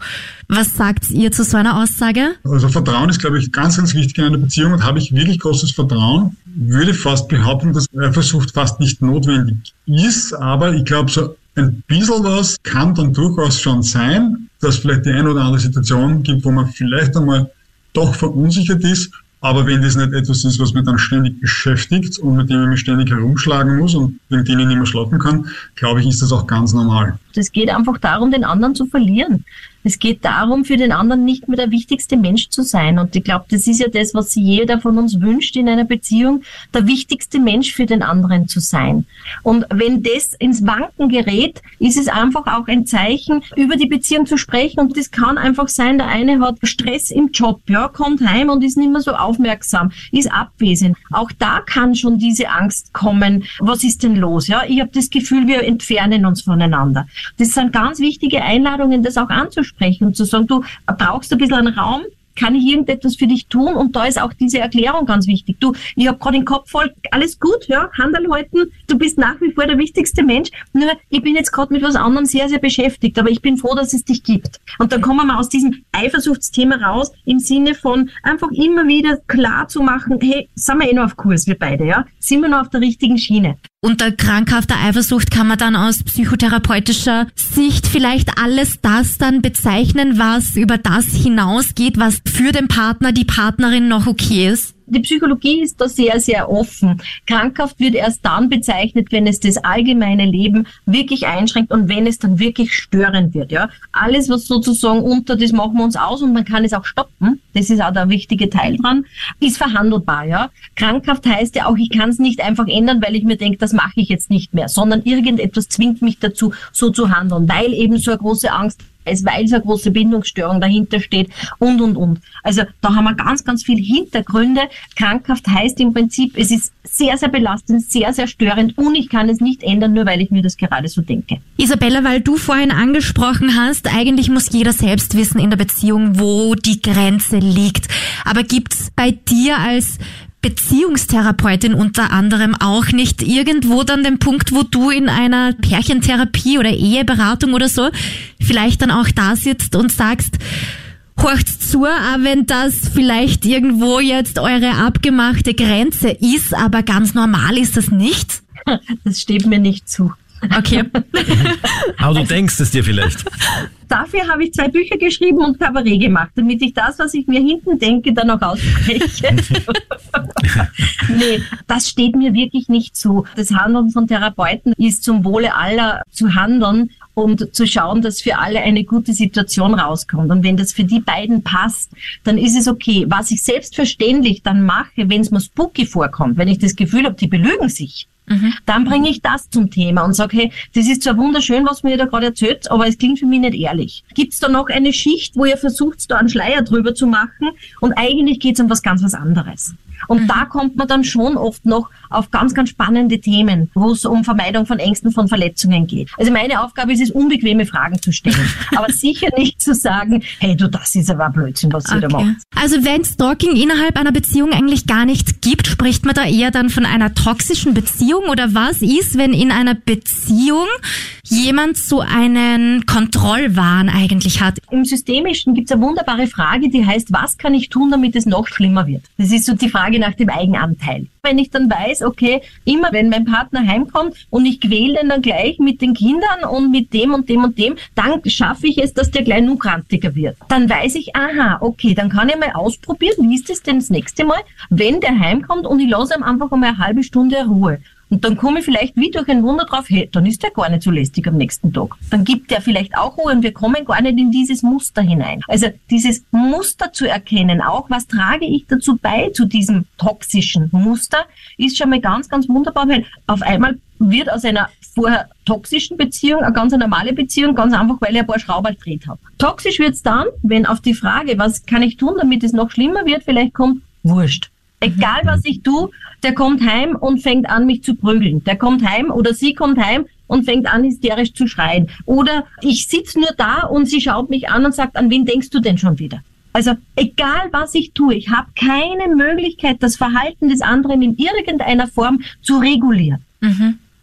Speaker 2: Was sagt ihr zu so einer Aussage?
Speaker 10: Also Vertrauen ist, glaube ich, ganz, ganz wichtig in einer Beziehung und habe ich wirklich großes Vertrauen. Würde fast behaupten, dass Eifersucht fast nicht notwendig ist, aber ich glaube, so ein bisschen was kann dann durchaus schon sein, dass vielleicht die eine oder andere Situation gibt, wo man vielleicht einmal doch verunsichert ist. Aber wenn das nicht etwas ist, was mich dann ständig beschäftigt und mit dem ich mich ständig herumschlagen muss und wegen dem ich nicht mehr schlafen kann, glaube ich, ist das auch ganz normal.
Speaker 9: Es geht einfach darum, den anderen zu verlieren. Es geht darum, für den anderen nicht mehr der wichtigste Mensch zu sein. Und ich glaube, das ist ja das, was jeder von uns wünscht in einer Beziehung, der wichtigste Mensch für den anderen zu sein. Und wenn das ins Wanken gerät, ist es einfach auch ein Zeichen, über die Beziehung zu sprechen. Und das kann einfach sein, der eine hat Stress im Job, ja, kommt heim und ist nicht mehr so aufmerksam, ist abwesend. Auch da kann schon diese Angst kommen. Was ist denn los? Ja, ich habe das Gefühl, wir entfernen uns voneinander. Das sind ganz wichtige Einladungen, das auch anzusprechen und zu sagen, du brauchst ein bisschen einen Raum, kann ich irgendetwas für dich tun? Und da ist auch diese Erklärung ganz wichtig. Du, ich habe gerade den Kopf voll, alles gut, ja, Handel halten, du bist nach wie vor der wichtigste Mensch, nur ich bin jetzt gerade mit was anderem sehr, sehr beschäftigt, aber ich bin froh, dass es dich gibt. Und dann kommen wir aus diesem Eifersuchtsthema raus, im Sinne von einfach immer wieder klar zu machen, hey, sind wir eh noch auf Kurs, wir beide, ja? Sind wir noch auf der richtigen Schiene?
Speaker 2: Unter krankhafter Eifersucht kann man dann aus psychotherapeutischer Sicht vielleicht alles das dann bezeichnen, was über das hinausgeht, was für den Partner, die Partnerin noch okay ist.
Speaker 9: Die Psychologie ist da sehr, sehr offen. Krankhaft wird erst dann bezeichnet, wenn es das allgemeine Leben wirklich einschränkt und wenn es dann wirklich störend wird. Ja, alles, was sozusagen unter das machen wir uns aus und man kann es auch stoppen. Das ist auch der wichtige Teil dran. Ist verhandelbar. Ja, krankhaft heißt ja auch, ich kann es nicht einfach ändern, weil ich mir denke, das mache ich jetzt nicht mehr, sondern irgendetwas zwingt mich dazu, so zu handeln, weil eben so eine große Angst ist, weil so eine große Bindungsstörung dahinter steht und, und, und. Also da haben wir ganz, ganz viele Hintergründe. Krankhaft heißt im Prinzip, es ist sehr, sehr belastend, sehr, sehr störend und ich kann es nicht ändern, nur weil ich mir das gerade so denke.
Speaker 2: Isabella, weil du vorhin angesprochen hast, eigentlich muss jeder selbst wissen in der Beziehung, wo die Grenze liegt. Aber gibt's bei dir als Beziehungstherapeutin unter anderem auch nicht irgendwo dann den Punkt, wo du in einer Pärchentherapie oder Eheberatung oder so vielleicht dann auch da sitzt und sagst, horcht's zu, auch wenn das vielleicht irgendwo jetzt eure abgemachte Grenze ist, aber ganz normal ist das nicht?
Speaker 9: Das steht mir nicht zu.
Speaker 2: Okay.
Speaker 3: Aber du denkst es dir vielleicht.
Speaker 9: Dafür habe ich zwei Bücher geschrieben und Kabarett gemacht, damit ich das, was ich mir hinten denke, dann auch ausspreche. nee, das steht mir wirklich nicht zu. Das Handeln von Therapeuten ist zum Wohle aller zu handeln und zu schauen, dass für alle eine gute Situation rauskommt. Und wenn das für die beiden passt, dann ist es okay. Was ich selbstverständlich dann mache, wenn es mir spooky vorkommt, wenn ich das Gefühl habe, die belügen sich, dann bringe ich das zum Thema und sage, hey, das ist zwar wunderschön, was mir da gerade erzählt, aber es klingt für mich nicht ehrlich. Gibt es da noch eine Schicht, wo ihr versucht, da einen Schleier drüber zu machen und eigentlich geht es um was ganz was anderes. Und da kommt man dann schon oft noch auf ganz, ganz spannende Themen, wo es um Vermeidung von Ängsten, von Verletzungen geht. Also meine Aufgabe ist es, unbequeme Fragen zu stellen, aber sicher nicht zu sagen, hey du, das ist aber Blödsinn, was ihr da macht.
Speaker 2: Also wenn Stalking innerhalb einer Beziehung eigentlich gar nicht gibt, spricht man da eher dann von einer toxischen Beziehung oder was ist, wenn in einer Beziehung jemand so einen Kontrollwahn eigentlich hat?
Speaker 9: Im Systemischen gibt es eine wunderbare Frage, die heißt, was kann ich tun, damit es noch schlimmer wird? Das ist so die Frage nach dem Eigenanteil. Wenn ich dann weiß, okay, immer wenn mein Partner heimkommt und ich quäle den dann gleich mit den Kindern und mit dem und dem und dem, dann schaffe ich es, dass der gleich nur krantiger wird. Dann weiß ich, aha, okay, dann kann ich mal ausprobieren, wie ist es denn das nächste Mal, wenn der heimkommt und ich lasse ihm einfach einmal eine halbe Stunde Ruhe. Und dann komme ich vielleicht wie durch ein Wunder drauf, hey, dann ist der gar nicht so lästig am nächsten Tag. Dann gibt der vielleicht auch Ruhe und wir kommen gar nicht in dieses Muster hinein. Also dieses Muster zu erkennen, auch was trage ich dazu bei zu diesem toxischen Muster, ist schon mal ganz, ganz wunderbar, weil auf einmal wird aus einer vorher toxischen Beziehung eine ganz normale Beziehung, ganz einfach, weil ich ein paar Schrauber gedreht habe. Toxisch wird's dann, wenn auf die Frage, was kann ich tun, damit es noch schlimmer wird, vielleicht kommt, wurscht. Egal was ich tue, der kommt heim und fängt an, mich zu prügeln. Der kommt heim oder sie kommt heim und fängt an, hysterisch zu schreien. Oder ich sitze nur da und sie schaut mich an und sagt, an wen denkst du denn schon wieder? Also egal was ich tue, ich habe keine Möglichkeit, das Verhalten des anderen in irgendeiner Form zu regulieren.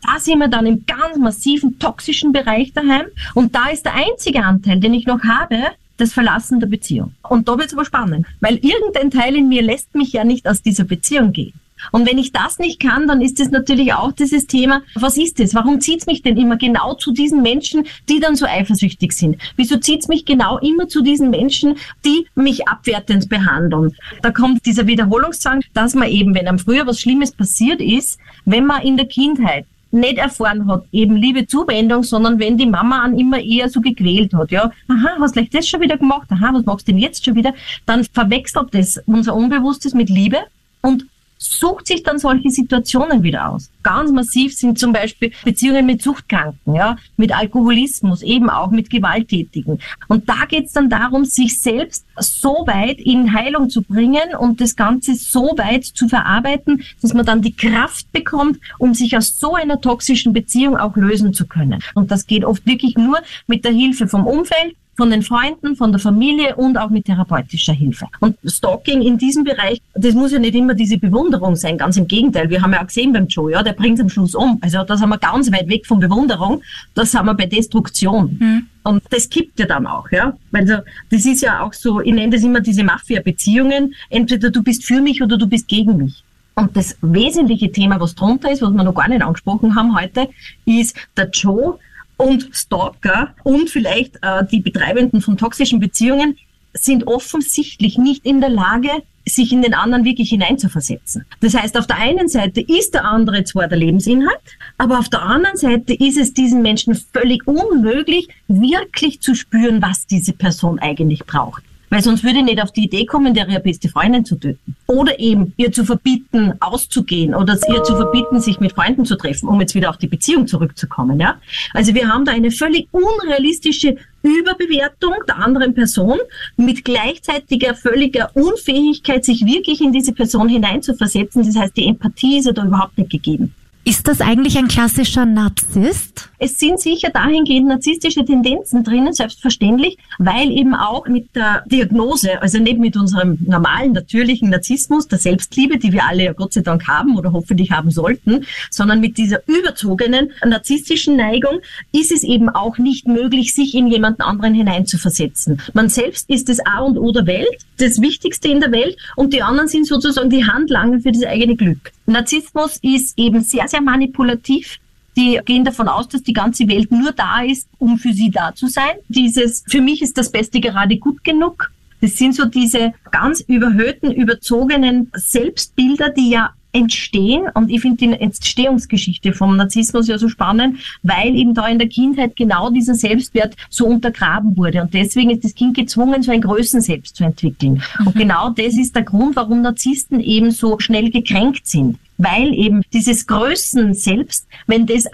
Speaker 9: Da sind wir dann im ganz massiven toxischen Bereich daheim. Und da ist der einzige Anteil, den ich noch habe, das Verlassen der Beziehung. Und da wird es aber spannend, weil irgendein Teil in mir lässt mich ja nicht aus dieser Beziehung gehen. Und wenn ich das nicht kann, dann ist es natürlich auch dieses Thema, was ist es? Warum zieht's mich denn immer genau zu diesen Menschen, die dann so eifersüchtig sind? Wieso zieht's mich genau immer zu diesen Menschen, die mich abwertend behandeln? Da kommt dieser Wiederholungszwang, dass man eben, wenn einem früher was Schlimmes passiert ist, wenn man in der Kindheit nicht erfahren hat, eben liebe Zuwendung, sondern wenn die Mama an immer eher so gequält hat, ja, aha, hast gleich das schon wieder gemacht, aha, was machst du denn jetzt schon wieder, dann verwechselt das unser Unbewusstes mit Liebe und sucht sich dann solche Situationen wieder aus. Ganz massiv sind zum Beispiel Beziehungen mit Suchtkranken, ja, mit Alkoholismus, eben auch mit Gewalttätigen. Und da geht es dann darum, sich selbst so weit in Heilung zu bringen und das Ganze so weit zu verarbeiten, dass man dann die Kraft bekommt, um sich aus so einer toxischen Beziehung auch lösen zu können. Und das geht oft wirklich nur mit der Hilfe vom Umfeld, von den Freunden, von der Familie und auch mit therapeutischer Hilfe. Und Stalking in diesem Bereich, das muss ja nicht immer diese Bewunderung sein, ganz im Gegenteil. Wir haben ja auch gesehen beim Joe, ja, der bringt am Schluss um. Also da sind wir ganz weit weg von Bewunderung, da sind wir bei Destruktion. Und das kippt ja dann auch, ja. Weil so, das ist ja auch so, ich nenne das immer diese Mafia-Beziehungen. Entweder du bist für mich oder du bist gegen mich. Und das wesentliche Thema, was drunter ist, was wir noch gar nicht angesprochen haben heute, ist der Joe und Stalker und vielleicht äh, die Betreibenden von toxischen Beziehungen sind offensichtlich nicht in der Lage, sich in den anderen wirklich hineinzuversetzen. Das heißt, auf der einen Seite ist der andere zwar der Lebensinhalt, aber auf der anderen Seite ist es diesen Menschen völlig unmöglich, wirklich zu spüren, was diese Person eigentlich braucht. Weil sonst würde ich nicht auf die Idee kommen, der ihre beste Freundin zu töten. Oder eben ihr zu verbieten, auszugehen oder ihr zu verbieten, sich mit Freunden zu treffen, um jetzt wieder auf die Beziehung zurückzukommen, ja. Also wir haben da eine völlig unrealistische Überbewertung der anderen Person mit gleichzeitiger völliger Unfähigkeit, sich wirklich in diese Person hineinzuversetzen. Das heißt, die Empathie ist ja da überhaupt nicht gegeben.
Speaker 2: Ist das eigentlich ein klassischer Narzisst?
Speaker 9: Es sind sicher dahingehend narzisstische Tendenzen drinnen, selbstverständlich, weil eben auch mit der Diagnose, also nicht mit unserem normalen, natürlichen Narzissmus, der Selbstliebe, die wir alle ja Gott sei Dank haben oder hoffentlich haben sollten, sondern mit dieser überzogenen narzisstischen Neigung ist es eben auch nicht möglich, sich in jemanden anderen hineinzuversetzen. Man selbst ist das A und O der Welt, das Wichtigste in der Welt und die anderen sind sozusagen die Handlanger für das eigene Glück. Narzissmus ist eben sehr, sehr manipulativ. Die gehen davon aus, dass die ganze Welt nur da ist, um für sie da zu sein. Dieses, für mich ist das Beste gerade gut genug. Das sind so diese ganz überhöhten, überzogenen Selbstbilder, die ja entstehen. Und ich finde die Entstehungsgeschichte vom Narzissmus ja so spannend, weil eben da in der Kindheit genau dieser Selbstwert so untergraben wurde. Und deswegen ist das Kind gezwungen, so ein Größenselbst zu entwickeln. Und genau das ist der Grund, warum Narzissten eben so schnell gekränkt sind weil eben dieses Größen selbst, wenn das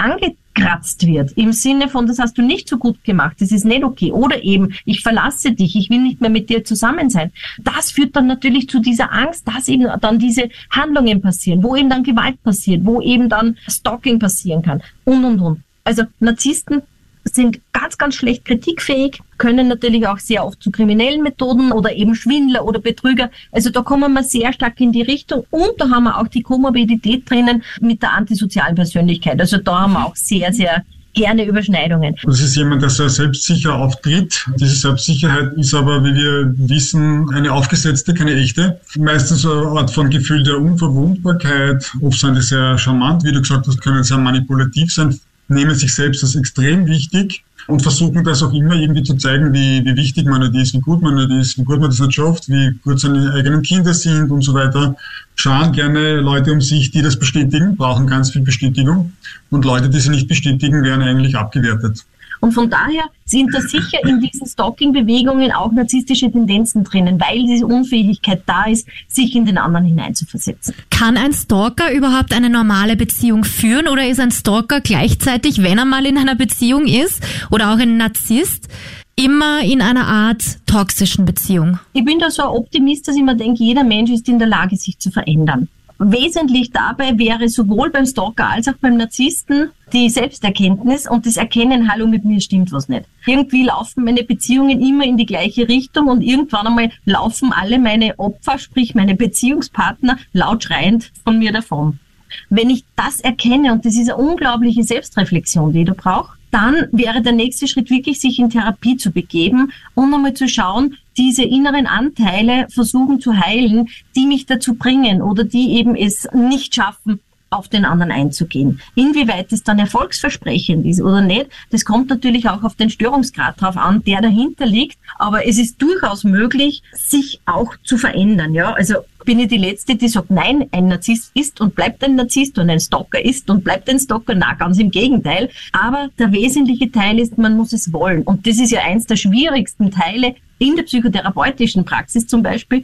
Speaker 9: angekratzt wird, im Sinne von, das hast du nicht so gut gemacht, das ist nicht okay, oder eben, ich verlasse dich, ich will nicht mehr mit dir zusammen sein, das führt dann natürlich zu dieser Angst, dass eben dann diese Handlungen passieren, wo eben dann Gewalt passiert, wo eben dann Stalking passieren kann. Und, und, und. Also Narzissten sind ganz, ganz schlecht kritikfähig, können natürlich auch sehr oft zu kriminellen Methoden oder eben Schwindler oder Betrüger. Also da kommen wir sehr stark in die Richtung und da haben wir auch die Komorbidität drinnen mit der antisozialen Persönlichkeit. Also da haben wir auch sehr, sehr gerne Überschneidungen.
Speaker 10: Das ist jemand, der sehr selbstsicher auftritt. Diese Selbstsicherheit ist aber, wie wir wissen, eine aufgesetzte, keine echte. Meistens eine Art von Gefühl der Unverwundbarkeit. Oft sind die sehr charmant, wie du gesagt hast, können sehr manipulativ sein nehmen sich selbst als extrem wichtig und versuchen das auch immer irgendwie zu zeigen, wie, wie wichtig man nicht ist, wie gut man nicht ist, wie gut man das nicht schafft, wie gut seine eigenen Kinder sind und so weiter. Schauen gerne Leute um sich, die das bestätigen, brauchen ganz viel Bestätigung und Leute, die sie nicht bestätigen, werden eigentlich abgewertet.
Speaker 9: Und von daher sind da sicher in diesen Stalking-Bewegungen auch narzisstische Tendenzen drinnen, weil diese Unfähigkeit da ist, sich in den anderen hineinzuversetzen.
Speaker 2: Kann ein Stalker überhaupt eine normale Beziehung führen oder ist ein Stalker gleichzeitig, wenn er mal in einer Beziehung ist oder auch ein Narzisst, immer in einer Art toxischen Beziehung?
Speaker 9: Ich bin da so ein Optimist, dass ich mir denke, jeder Mensch ist in der Lage, sich zu verändern. Wesentlich dabei wäre sowohl beim Stalker als auch beim Narzissten die Selbsterkenntnis und das Erkennen, hallo, mit mir stimmt was nicht. Irgendwie laufen meine Beziehungen immer in die gleiche Richtung und irgendwann einmal laufen alle meine Opfer, sprich meine Beziehungspartner, laut schreiend von mir davon. Wenn ich das erkenne, und das ist eine unglaubliche Selbstreflexion, die du brauchst, dann wäre der nächste Schritt wirklich, sich in Therapie zu begeben und einmal zu schauen, diese inneren Anteile versuchen zu heilen, die mich dazu bringen oder die eben es nicht schaffen, auf den anderen einzugehen. Inwieweit es dann erfolgsversprechend ist oder nicht, das kommt natürlich auch auf den Störungsgrad drauf an, der dahinter liegt. Aber es ist durchaus möglich, sich auch zu verändern. Ja, also bin ich die Letzte, die sagt, nein, ein Narzisst ist und bleibt ein Narzisst und ein Stalker ist und bleibt ein Stalker. Na, ganz im Gegenteil. Aber der wesentliche Teil ist, man muss es wollen. Und das ist ja eins der schwierigsten Teile in der psychotherapeutischen Praxis zum Beispiel,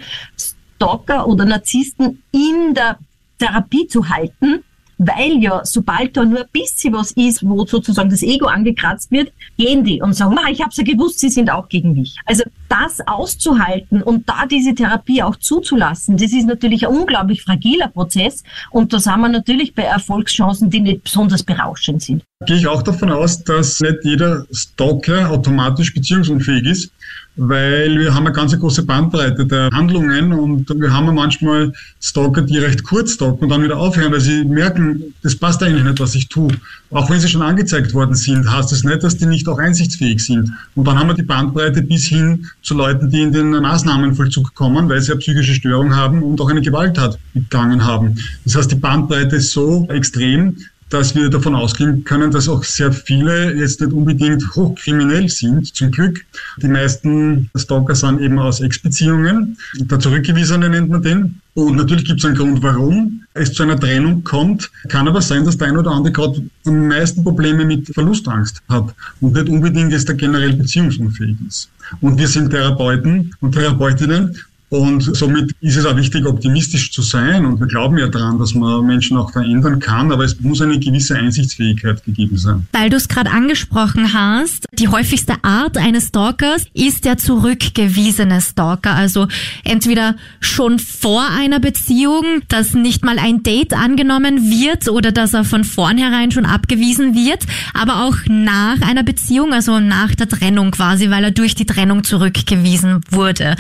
Speaker 9: Stalker oder Narzissten in der Therapie zu halten, weil ja, sobald da nur ein bisschen was ist, wo sozusagen das Ego angekratzt wird, gehen die und sagen, ich hab's ja gewusst, sie sind auch gegen mich. Also das auszuhalten und da diese Therapie auch zuzulassen, das ist natürlich ein unglaublich fragiler Prozess und da sind wir natürlich bei Erfolgschancen, die nicht besonders berauschend sind.
Speaker 10: Gehe ich auch davon aus, dass nicht jeder Stalker automatisch beziehungsunfähig ist, weil wir haben eine ganz große Bandbreite der Handlungen und wir haben manchmal Stalker, die recht kurz stalken und dann wieder aufhören, weil sie merken, das passt eigentlich nicht, was ich tue. Auch wenn sie schon angezeigt worden sind, heißt das nicht, dass die nicht auch einsichtsfähig sind. Und dann haben wir die Bandbreite bis hin zu Leuten, die in den Maßnahmenvollzug kommen, weil sie eine psychische Störung haben und auch eine Gewalttat begangen haben. Das heißt, die Bandbreite ist so extrem, dass wir davon ausgehen können, dass auch sehr viele jetzt nicht unbedingt hochkriminell sind, zum Glück. Die meisten Stalker sind eben aus Ex-Beziehungen, der Zurückgewiesene nennt man den. Und natürlich gibt es einen Grund, warum es zu einer Trennung kommt. Kann aber sein, dass der ein oder andere gerade am meisten Probleme mit Verlustangst hat und nicht unbedingt jetzt der generell beziehungsunfähig ist. Und wir sind Therapeuten und Therapeutinnen und somit ist es auch wichtig, optimistisch zu sein. Und wir glauben ja daran, dass man Menschen auch verändern kann, aber es muss eine gewisse Einsichtsfähigkeit gegeben sein.
Speaker 2: Weil du es gerade angesprochen hast, die häufigste Art eines Stalkers ist der zurückgewiesene Stalker. Also entweder schon vor einer Beziehung, dass nicht mal ein Date angenommen wird oder dass er von vornherein schon abgewiesen wird, aber auch nach einer Beziehung, also nach der Trennung quasi, weil er durch die Trennung zurückgewiesen wurde.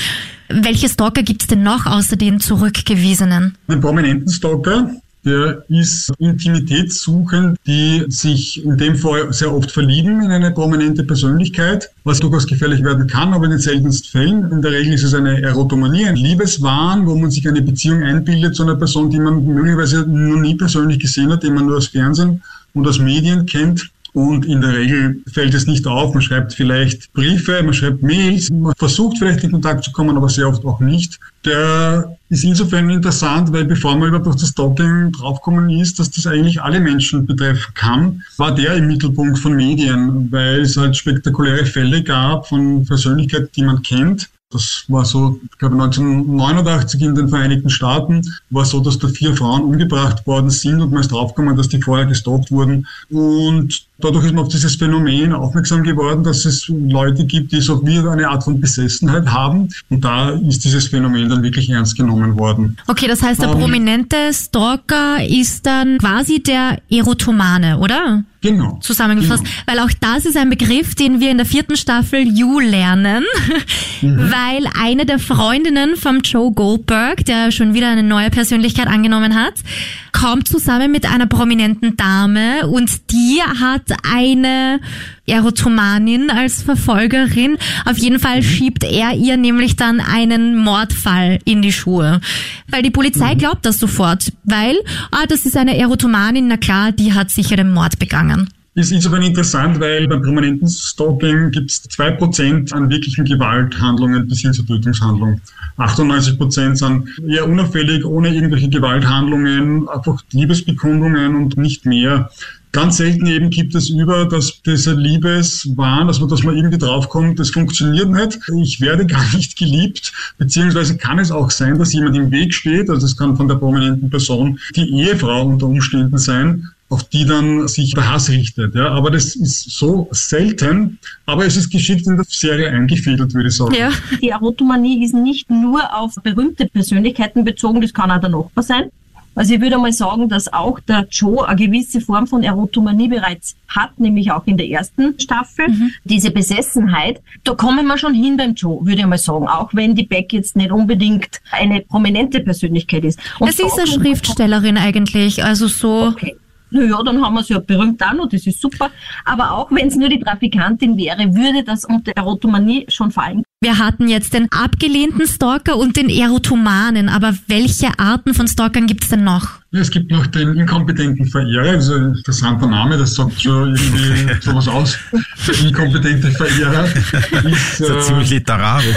Speaker 2: Welche Stalker gibt es denn noch außer den zurückgewiesenen?
Speaker 10: Den prominenten Stalker, der ist intimitätssuchend, die sich in dem Fall sehr oft verlieben in eine prominente Persönlichkeit, was durchaus gefährlich werden kann, aber in den seltensten Fällen. In der Regel ist es eine Erotomanie, ein Liebeswahn, wo man sich eine Beziehung einbildet zu einer Person, die man möglicherweise noch nie persönlich gesehen hat, die man nur aus Fernsehen und aus Medien kennt. Und in der Regel fällt es nicht auf. Man schreibt vielleicht Briefe, man schreibt Mails, man versucht vielleicht in Kontakt zu kommen, aber sehr oft auch nicht. Der ist insofern interessant, weil bevor man überhaupt auf das Stalking draufgekommen ist, dass das eigentlich alle Menschen betreffen kann, war der im Mittelpunkt von Medien, weil es halt spektakuläre Fälle gab von Persönlichkeiten, die man kennt, das war so, ich glaube 1989 in den Vereinigten Staaten, war so, dass da vier Frauen umgebracht worden sind und man ist draufgekommen, dass die vorher gestalkt wurden. Und dadurch ist man auf dieses Phänomen aufmerksam geworden, dass es Leute gibt, die so wie eine Art von Besessenheit haben. Und da ist dieses Phänomen dann wirklich ernst genommen worden.
Speaker 2: Okay, das heißt, der
Speaker 10: Ähm,
Speaker 2: prominente Stalker ist dann quasi der Erotomane, oder?
Speaker 10: Genau.
Speaker 2: Zusammengefasst.
Speaker 10: Genau.
Speaker 2: Weil auch das ist ein Begriff, den wir in der vierten Staffel You lernen. Weil eine der Freundinnen vom Joe Goldberg, der schon wieder eine neue Persönlichkeit angenommen hat, kommt zusammen mit einer prominenten Dame und die hat eine Erotomanin als Verfolgerin. Auf jeden Fall schiebt er ihr nämlich dann einen Mordfall in die Schuhe. Weil die Polizei glaubt das sofort, weil, ah, das ist eine Erotomanin, na klar, die hat sicher den Mord begangen.
Speaker 10: Ist insofern interessant, weil beim permanenten Stalking gibt es 2% an wirklichen Gewalthandlungen bis hin zur Tötungshandlung. 98% sind eher unauffällig, ohne irgendwelche Gewalthandlungen, einfach Liebesbekundungen und nicht mehr. Ganz selten eben gibt es über, dass dieser Liebeswahn, also dass man irgendwie draufkommt, das funktioniert nicht. Ich werde gar nicht geliebt, beziehungsweise kann es auch sein, dass jemand im Weg steht, also es kann von der prominenten Person die Ehefrau unter Umständen sein, auf die dann sich der Hass richtet. Ja, aber das ist so selten, aber es ist geschickt in der Serie eingefädelt, würde ich sagen.
Speaker 2: Ja.
Speaker 9: Die Erotomanie ist nicht nur auf berühmte Persönlichkeiten bezogen, das kann auch der Nachbar sein. Also ich würde mal sagen, dass auch der Joe eine gewisse Form von Erotomanie bereits hat, nämlich auch in der ersten Staffel. Diese Besessenheit, da kommen wir schon hin beim Joe, würde ich mal sagen, auch wenn die Beck jetzt nicht unbedingt eine prominente Persönlichkeit ist. Und
Speaker 2: Es ist eine Schriftstellerin eigentlich, also so.
Speaker 9: Okay. Naja, dann haben wir es ja berühmt auch noch, das ist super. Aber auch wenn es nur die Trafikantin wäre, würde das unter Erotomanie schon fallen.
Speaker 2: Wir hatten jetzt den abgelehnten Stalker und den Erotomanen, aber welche Arten von Stalkern gibt's denn noch?
Speaker 10: Es gibt noch den inkompetenten Verehrer, also ein interessanter Name, das sagt schon irgendwie sowas aus. Der inkompetente Verehrer ist,
Speaker 3: Das ist ja
Speaker 10: äh,
Speaker 3: ziemlich literarisch.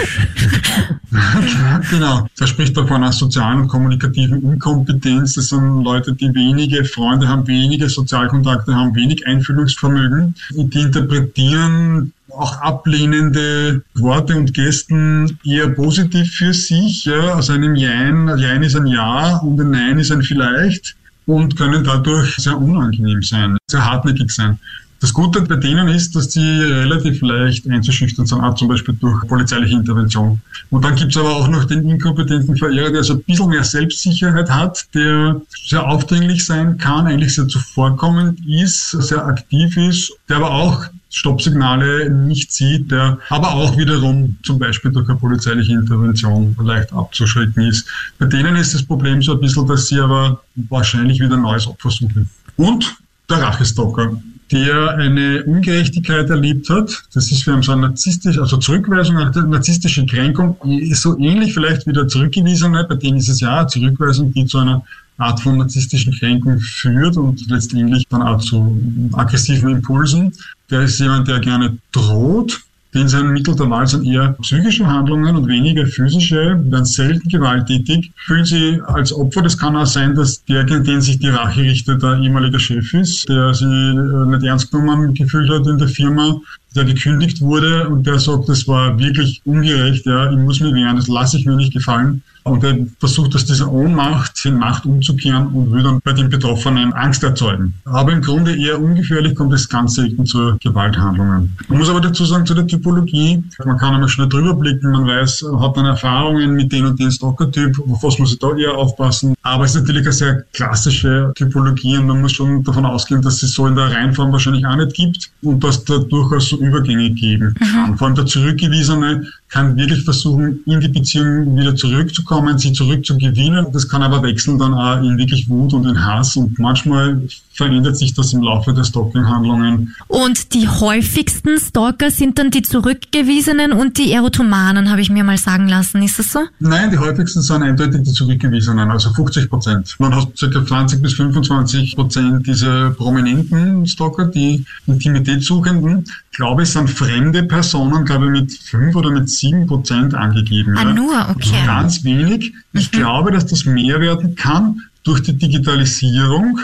Speaker 10: genau. Da spricht man von einer sozialen und kommunikativen Inkompetenz. Das sind Leute, die wenige Freunde haben, wenige Sozialkontakte haben, wenig Einfühlungsvermögen. Die interpretieren auch ablehnende Worte und Gesten eher positiv für sich. Ja. Also einem Jein, ein Jein ist ein Ja und ein Nein ist ein Vielleicht und können dadurch sehr unangenehm sein, sehr hartnäckig sein. Das Gute bei denen ist, dass die relativ leicht einzuschüchtern sind, auch zum Beispiel durch polizeiliche Intervention. Und dann gibt's aber auch noch den inkompetenten Verehrer, der so ein bisschen mehr Selbstsicherheit hat, der sehr aufdringlich sein kann, eigentlich sehr zuvorkommend ist, sehr aktiv ist, der aber auch Stoppsignale nicht sieht, der aber auch wiederum zum Beispiel durch eine polizeiliche Intervention leicht abzuschrecken ist. Bei denen ist das Problem so ein bisschen, dass sie aber wahrscheinlich wieder ein neues Opfer suchen. Und der Rachestalker. der eine Ungerechtigkeit erlebt hat. Das ist für ihn so eine narzisstische, also Zurückweisung, eine narzisstische Kränkung, ist so ähnlich vielleicht wie der Zurückgewiesene, bei dem ist es ja Zurückweisung, die zu einer Art von narzisstischen Kränkung führt und letztendlich dann auch zu aggressiven Impulsen. Der ist jemand, der gerne droht, denn seine Mittel der Wahl sind eher psychische Handlungen und weniger physische, werden selten gewalttätig, fühlen sie als Opfer. Das kann auch sein, dass der, gegen den sich die Rache richtet, der ehemalige Chef ist, der sie äh, nicht ernst genommen gefühlt hat in der Firma, der gekündigt wurde und der sagt, das war wirklich ungerecht, ja, ich muss mir wehren, das lasse ich mir nicht gefallen. Und er versucht aus dieser Ohnmacht in Macht umzukehren und will dann bei den Betroffenen Angst erzeugen. Aber im Grunde eher ungefährlich kommt es ganz selten zu Gewalthandlungen. Man muss aber dazu sagen, zu der Typologie, man kann einmal schnell drüber blicken, man weiß, hat dann Erfahrungen mit den und den Stalker-Typ, auf was muss ich da eher aufpassen. Aber es ist natürlich eine sehr klassische Typologie und man muss schon davon ausgehen, dass es so in der Reihenform wahrscheinlich auch nicht gibt und dass da durchaus Übergänge geben kann. Vor allem der Zurückgewiesene kann wirklich versuchen, in die Beziehung wieder zurückzukommen, sie zurückzugewinnen. Das kann aber wechseln dann auch in wirklich Wut und in Hass und manchmal verändert sich das im Laufe der Stalking-Handlungen.
Speaker 2: Und die häufigsten Stalker sind dann die Zurückgewiesenen und die Erotomanen, habe ich mir mal sagen lassen. Ist das so?
Speaker 10: Nein, die häufigsten sind eindeutig die Zurückgewiesenen, also 50 Prozent. Man hat ca. 20 bis 25 Prozent diese prominenten Stalker, die Intimitätssuchenden. Ich glaube, es sind fremde Personen, glaube ich, mit 5 oder mit 7 Prozent angegeben.
Speaker 2: Ah,
Speaker 10: ja.
Speaker 2: nur, okay.
Speaker 10: Also ganz wenig. Ich glaube, dass das mehr werden kann durch die Digitalisierung.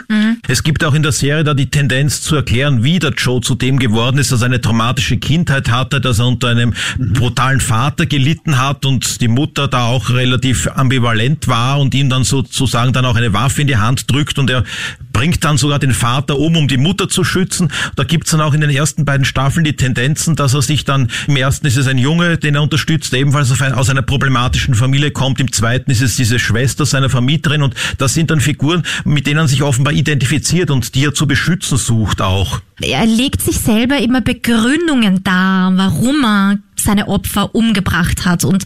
Speaker 3: Es gibt auch in der Serie da die Tendenz zu erklären, wie der Joe zu dem geworden ist, dass er eine traumatische Kindheit hatte, dass er unter einem brutalen Vater gelitten hat und die Mutter da auch relativ ambivalent war und ihm dann sozusagen dann auch eine Waffe in die Hand drückt und er bringt dann sogar den Vater um, um die Mutter zu schützen. Da gibt's dann auch in den ersten beiden Staffeln die Tendenzen, dass er sich dann, im ersten ist es ein Junge, den er unterstützt, der ebenfalls aus einer problematischen Familie kommt, im zweiten ist es diese Schwester seiner Vermieterin und das sind dann Figuren, mit denen er sich offenbar identifiziert und die er zu beschützen sucht auch.
Speaker 2: Er legt sich selber immer Begründungen dar, warum er seine Opfer umgebracht hat. Und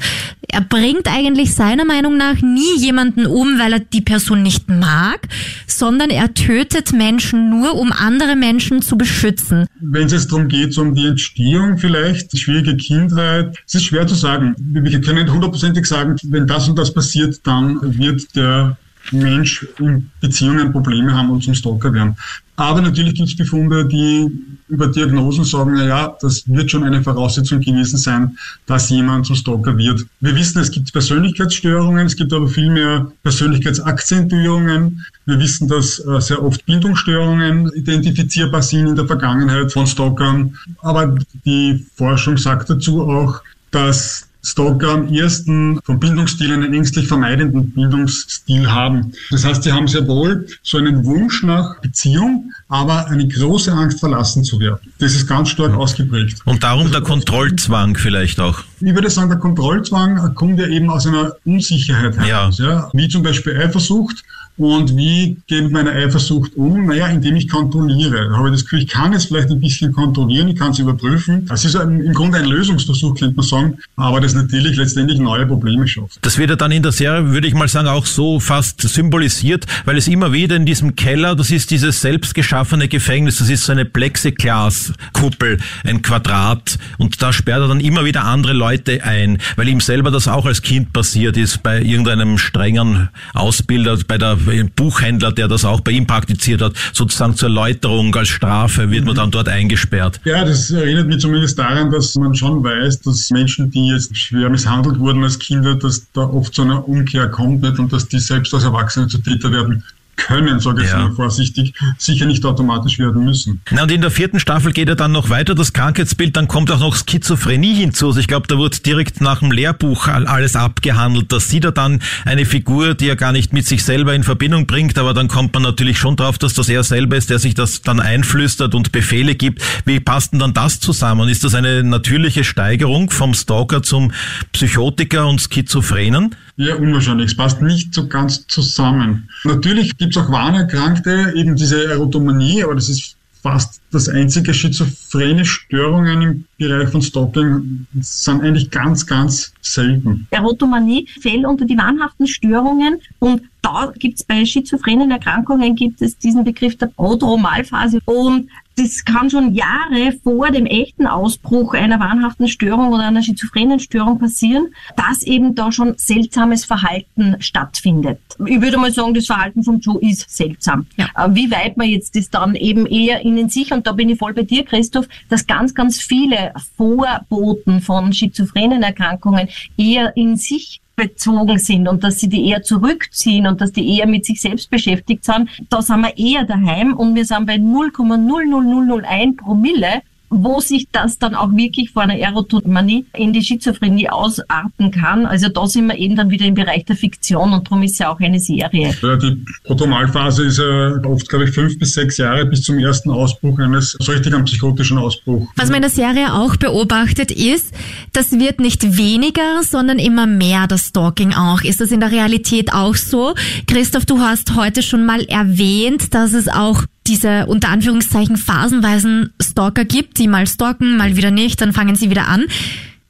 Speaker 2: er bringt eigentlich seiner Meinung nach nie jemanden um, weil er die Person nicht mag, sondern er tötet Menschen nur, um andere Menschen zu beschützen.
Speaker 10: Wenn es jetzt darum geht, so um die Entstehung vielleicht, die schwierige Kindheit, es ist schwer zu sagen. Wir können nicht hundertprozentig sagen, wenn das und das passiert, dann wird der Mensch in Beziehungen Probleme haben und zum Stalker werden. Aber natürlich gibt es Befunde, die über Diagnosen sagen, na ja, das wird schon eine Voraussetzung gewesen sein, dass jemand zum Stalker wird. Wir wissen, es gibt Persönlichkeitsstörungen, es gibt aber viel mehr Persönlichkeitsakzentuierungen. Wir wissen, dass äh, sehr oft Bildungsstörungen identifizierbar sind in der Vergangenheit von Stalkern. Aber die Forschung sagt dazu auch, dass Stalker am ersten vom Bildungsstil einen ängstlich vermeidenden Bildungsstil haben. Das heißt, sie haben sehr wohl so einen Wunsch nach Beziehung, aber eine große Angst verlassen zu werden. Das ist ganz stark ausgeprägt.
Speaker 3: Und darum der Kontrollzwang vielleicht auch.
Speaker 10: Ich würde sagen, der Kontrollzwang kommt ja eben aus einer Unsicherheit heraus, ja. wie zum Beispiel Eifersucht. Und wie gehe ich mit meiner Eifersucht um? Naja, indem ich kontrolliere. Da habe ich das Gefühl, ich kann es vielleicht ein bisschen kontrollieren, ich kann es überprüfen. Das ist im Grunde ein Lösungsversuch, könnte man sagen, aber das natürlich letztendlich neue Probleme schafft.
Speaker 3: Das wird ja dann in der Serie, würde ich mal sagen, auch so fast symbolisiert, weil es immer wieder in diesem Keller, das ist dieses selbst geschaffene Gefängnis, das ist so eine Plexiglas-Kuppel, ein Quadrat und da sperrt er dann immer wieder andere Leute ein, weil ihm selber das auch als Kind passiert ist bei irgendeinem strengen Ausbilder, bei der Buchhändler, der das auch bei ihm praktiziert hat, sozusagen zur Erläuterung als Strafe wird man dann dort eingesperrt.
Speaker 10: Ja, das erinnert mich zumindest daran, dass man schon weiß, dass Menschen, die jetzt schwer misshandelt wurden als Kinder, dass da oft zu einer Umkehr kommt nicht? und dass die selbst als Erwachsene zu Täter werden können, sage ich
Speaker 3: Ja.
Speaker 10: mal vorsichtig, sicher nicht automatisch werden müssen.
Speaker 3: Na, und in der vierten Staffel geht er dann noch weiter, das Krankheitsbild, dann kommt auch noch Schizophrenie hinzu. Also ich glaube, da wird direkt nach dem Lehrbuch all- alles abgehandelt. Da sieht er dann eine Figur, die er gar nicht mit sich selber in Verbindung bringt, aber dann kommt man natürlich schon drauf, dass das er selber ist, der sich das dann einflüstert und Befehle gibt. Wie passt denn dann das zusammen? Ist das eine natürliche Steigerung vom Stalker zum Psychotiker und Schizophrenen?
Speaker 10: Ja, unwahrscheinlich. Es passt nicht so ganz zusammen. Natürlich gibt es auch Warnerkrankte, eben diese Erotomanie, aber das ist fast das einzige schizophrene Störungen im Bereich von Stalking sind eigentlich ganz, ganz selten.
Speaker 9: Erotomanie fällt unter die wahnhaften Störungen und da gibt es bei schizophrenen Erkrankungen gibt es diesen Begriff der Prodromalphase und das kann schon Jahre vor dem echten Ausbruch einer wahnhaften Störung oder einer schizophrenen Störung passieren, dass eben da schon seltsames Verhalten stattfindet. Ich würde mal sagen, das Verhalten von Joe ist seltsam.
Speaker 2: Ja.
Speaker 9: Äh, Wie weit man jetzt das dann eben eher in sich, und da bin ich voll bei dir, Christoph, dass ganz, ganz viele Vorboten von schizophrenen Erkrankungen eher in sich bezogen sind und dass sie die eher zurückziehen und dass die eher mit sich selbst beschäftigt sind, da sind wir eher daheim und wir sind bei 0,00001 Promille, wo sich das dann auch wirklich vor einer Erotomanie in die Schizophrenie ausarten kann. Also da sind wir eben dann wieder im Bereich der Fiktion und darum ist ja auch eine Serie.
Speaker 10: Ja, die Protomalphase ist ja oft, glaube ich, fünf bis sechs Jahre bis zum ersten Ausbruch eines so richtigen psychotischen Ausbruch.
Speaker 2: Was man in der Serie auch beobachtet ist, das wird nicht weniger, sondern immer mehr, das Stalking auch. Ist das in der Realität auch so? Christoph, du hast heute schon mal erwähnt, dass es auch diese unter Anführungszeichen phasenweisen Stalker gibt, die mal stalken, mal wieder nicht, dann fangen sie wieder an.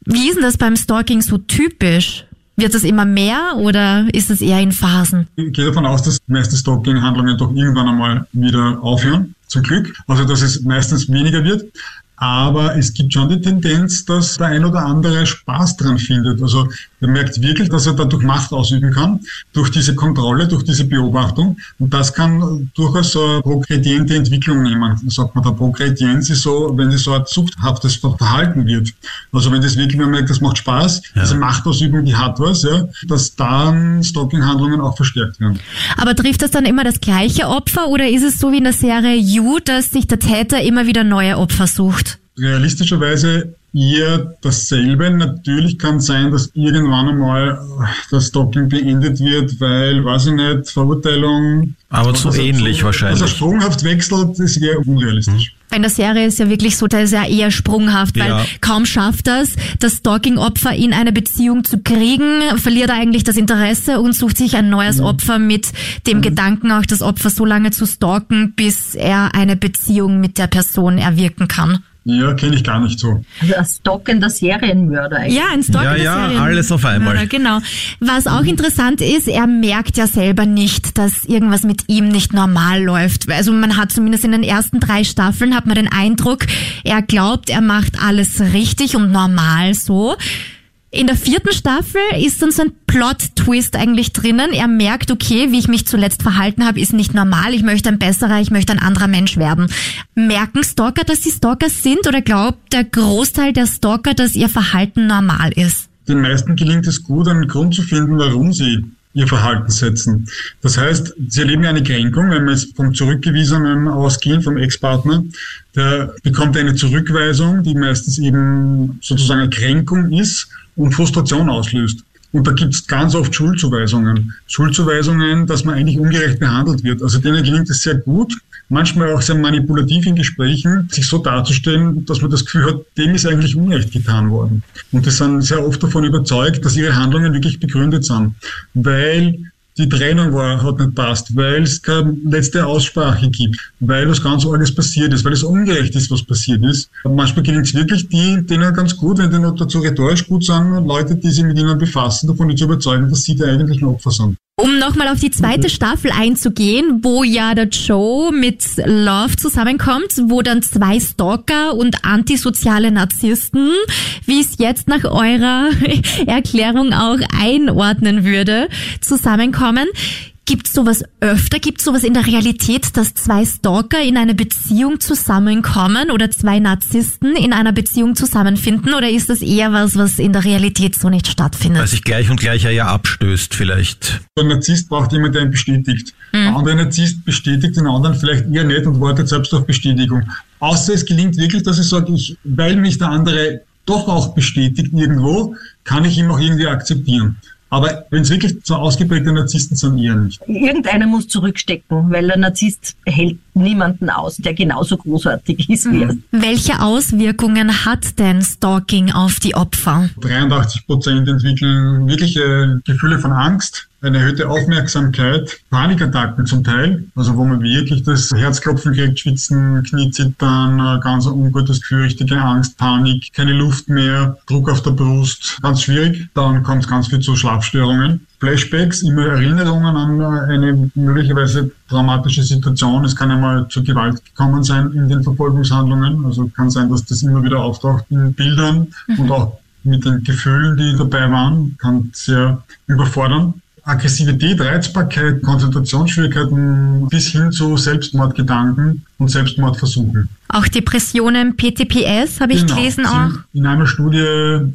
Speaker 2: Wie ist denn das beim Stalking so typisch? Wird das immer mehr oder ist es eher in Phasen?
Speaker 10: Ich gehe davon aus, dass die meisten Stalking-Handlungen doch irgendwann einmal wieder aufhören, zum Glück. Also, dass es meistens weniger wird. Aber es gibt schon die Tendenz, dass der ein oder andere Spaß dran findet. Also er merkt wirklich, dass er dadurch Macht ausüben kann, durch diese Kontrolle, durch diese Beobachtung. Und das kann durchaus so eine progrediente Entwicklung nehmen. Sagt man, der Progredienz ist so, wenn es so ein suchthaftes Verhalten wird. Also wenn das wirklich, man merkt, das macht Spaß, diese Machtausübung, die hat was, ja, dass dann Stalking-Handlungen auch verstärkt werden.
Speaker 2: Aber trifft das dann immer das gleiche Opfer oder ist es so wie in der Serie You, dass sich der Täter immer wieder neue Opfer sucht?
Speaker 10: realistischerweise eher dasselbe. Natürlich kann sein, dass irgendwann einmal das Stalking beendet wird, weil, weiß ich nicht, Verurteilung.
Speaker 3: Aber zu ähnlich
Speaker 10: so,
Speaker 3: wahrscheinlich.
Speaker 10: Also sprunghaft wechselt, ist eher unrealistisch.
Speaker 2: In der Serie ist ja wirklich so, da ist ja eher sprunghaft, weil
Speaker 3: Ja.
Speaker 2: kaum schafft das, das Stalking-Opfer in eine Beziehung zu kriegen, verliert er eigentlich das Interesse und sucht sich ein neues Opfer mit dem Gedanken auch, das Opfer so lange zu stalken, bis er eine Beziehung mit der Person erwirken kann.
Speaker 10: Ja, kenne ich gar nicht so.
Speaker 9: Also ein stockender Serienmörder eigentlich.
Speaker 2: Ja, ein Stalker
Speaker 3: Ja, ja,
Speaker 2: Serien-
Speaker 3: alles auf einmal.
Speaker 2: Mörder, Genau. Was auch interessant ist, er merkt ja selber nicht, dass irgendwas mit ihm nicht normal läuft. Also man hat zumindest in den ersten drei Staffeln hat man den Eindruck, er glaubt, er macht alles richtig und normal so. In der vierten Staffel ist dann so ein Plot-Twist eigentlich drinnen. Er merkt, okay, wie ich mich zuletzt verhalten habe, ist nicht normal. Ich möchte ein besserer, ich möchte ein anderer Mensch werden. Merken Stalker, dass sie Stalker sind oder glaubt der Großteil der Stalker, dass ihr Verhalten normal ist?
Speaker 10: Den meisten gelingt es gut, einen Grund zu finden, warum sie ihr Verhalten setzen. Das heißt, sie erleben eine Kränkung, wenn wir jetzt vom Zurückgewiesenen ausgehen, vom Ex-Partner, der bekommt eine Zurückweisung, die meistens eben sozusagen eine Kränkung ist und Frustration auslöst. Und da gibt es ganz oft Schuldzuweisungen. Schuldzuweisungen, dass man eigentlich ungerecht behandelt wird. Also denen gelingt es sehr gut, manchmal auch sehr manipulativ in Gesprächen, sich so darzustellen, dass man das Gefühl hat, dem ist eigentlich Unrecht getan worden. Und die sind sehr oft davon überzeugt, dass ihre Handlungen wirklich begründet sind. Weil die Trennung war, hat nicht passt, weil es keine letzte Aussprache gibt, weil was ganz alles passiert ist, weil es ungerecht ist, was passiert ist. Und manchmal gelingt es wirklich die, denen ganz gut, wenn die noch dazu rhetorisch gut sind, Leute, die sich mit ihnen befassen, davon zu überzeugen, dass sie da eigentlich ein Opfer sind.
Speaker 2: Um nochmal auf die zweite Staffel einzugehen, wo ja der Joe mit Love zusammenkommt, wo dann zwei Stalker und antisoziale Narzissten, wie es jetzt nach eurer Erklärung auch einordnen würde, zusammenkommen. Gibt sowas öfter? Gibt sowas in der Realität, dass zwei Stalker in eine Beziehung zusammenkommen oder zwei Narzissten in einer Beziehung zusammenfinden? Oder ist das eher was, was in der Realität so nicht stattfindet?
Speaker 3: Weil sich gleich und gleich ja abstößt vielleicht.
Speaker 10: Ein Narzisst braucht jemanden, der ihn bestätigt. Der andere Narzisst bestätigt den anderen vielleicht eher nicht und wartet selbst auf Bestätigung. Außer es gelingt wirklich, dass ich sage, ich, weil mich der andere doch auch bestätigt irgendwo, kann ich ihn auch irgendwie akzeptieren. Aber wenn es wirklich so ausgeprägte Narzissten sind, eher nicht.
Speaker 9: Irgendeiner muss zurückstecken, weil ein Narzisst hält niemanden aus, der genauso großartig ist wie er.
Speaker 2: Welche Auswirkungen hat denn Stalking auf die Opfer?
Speaker 10: 83 Prozent entwickeln wirkliche Gefühle von Angst, eine erhöhte Aufmerksamkeit, Panikattacken zum Teil, also wo man wirklich das Herzklopfen kriegt, Schwitzen, Kniezittern, äh, ganz ein ungutes Gefühl, richtige Angst, Panik, keine Luft mehr, Druck auf der Brust, ganz schwierig. Dann kommt es ganz viel zu Schlafstörungen. Flashbacks, immer Erinnerungen an eine möglicherweise traumatische Situation. Es kann einmal zu Gewalt gekommen sein in den Verfolgungshandlungen. Also kann sein, dass das immer wieder auftaucht in Bildern und auch mit den Gefühlen, die dabei waren, kann sehr überfordern. Aggressivität, Reizbarkeit, Konzentrationsschwierigkeiten bis hin zu Selbstmordgedanken und Selbstmordversuchen.
Speaker 2: Auch Depressionen, PTPS habe ich
Speaker 10: Genau.
Speaker 2: gelesen auch.
Speaker 10: In einer Studie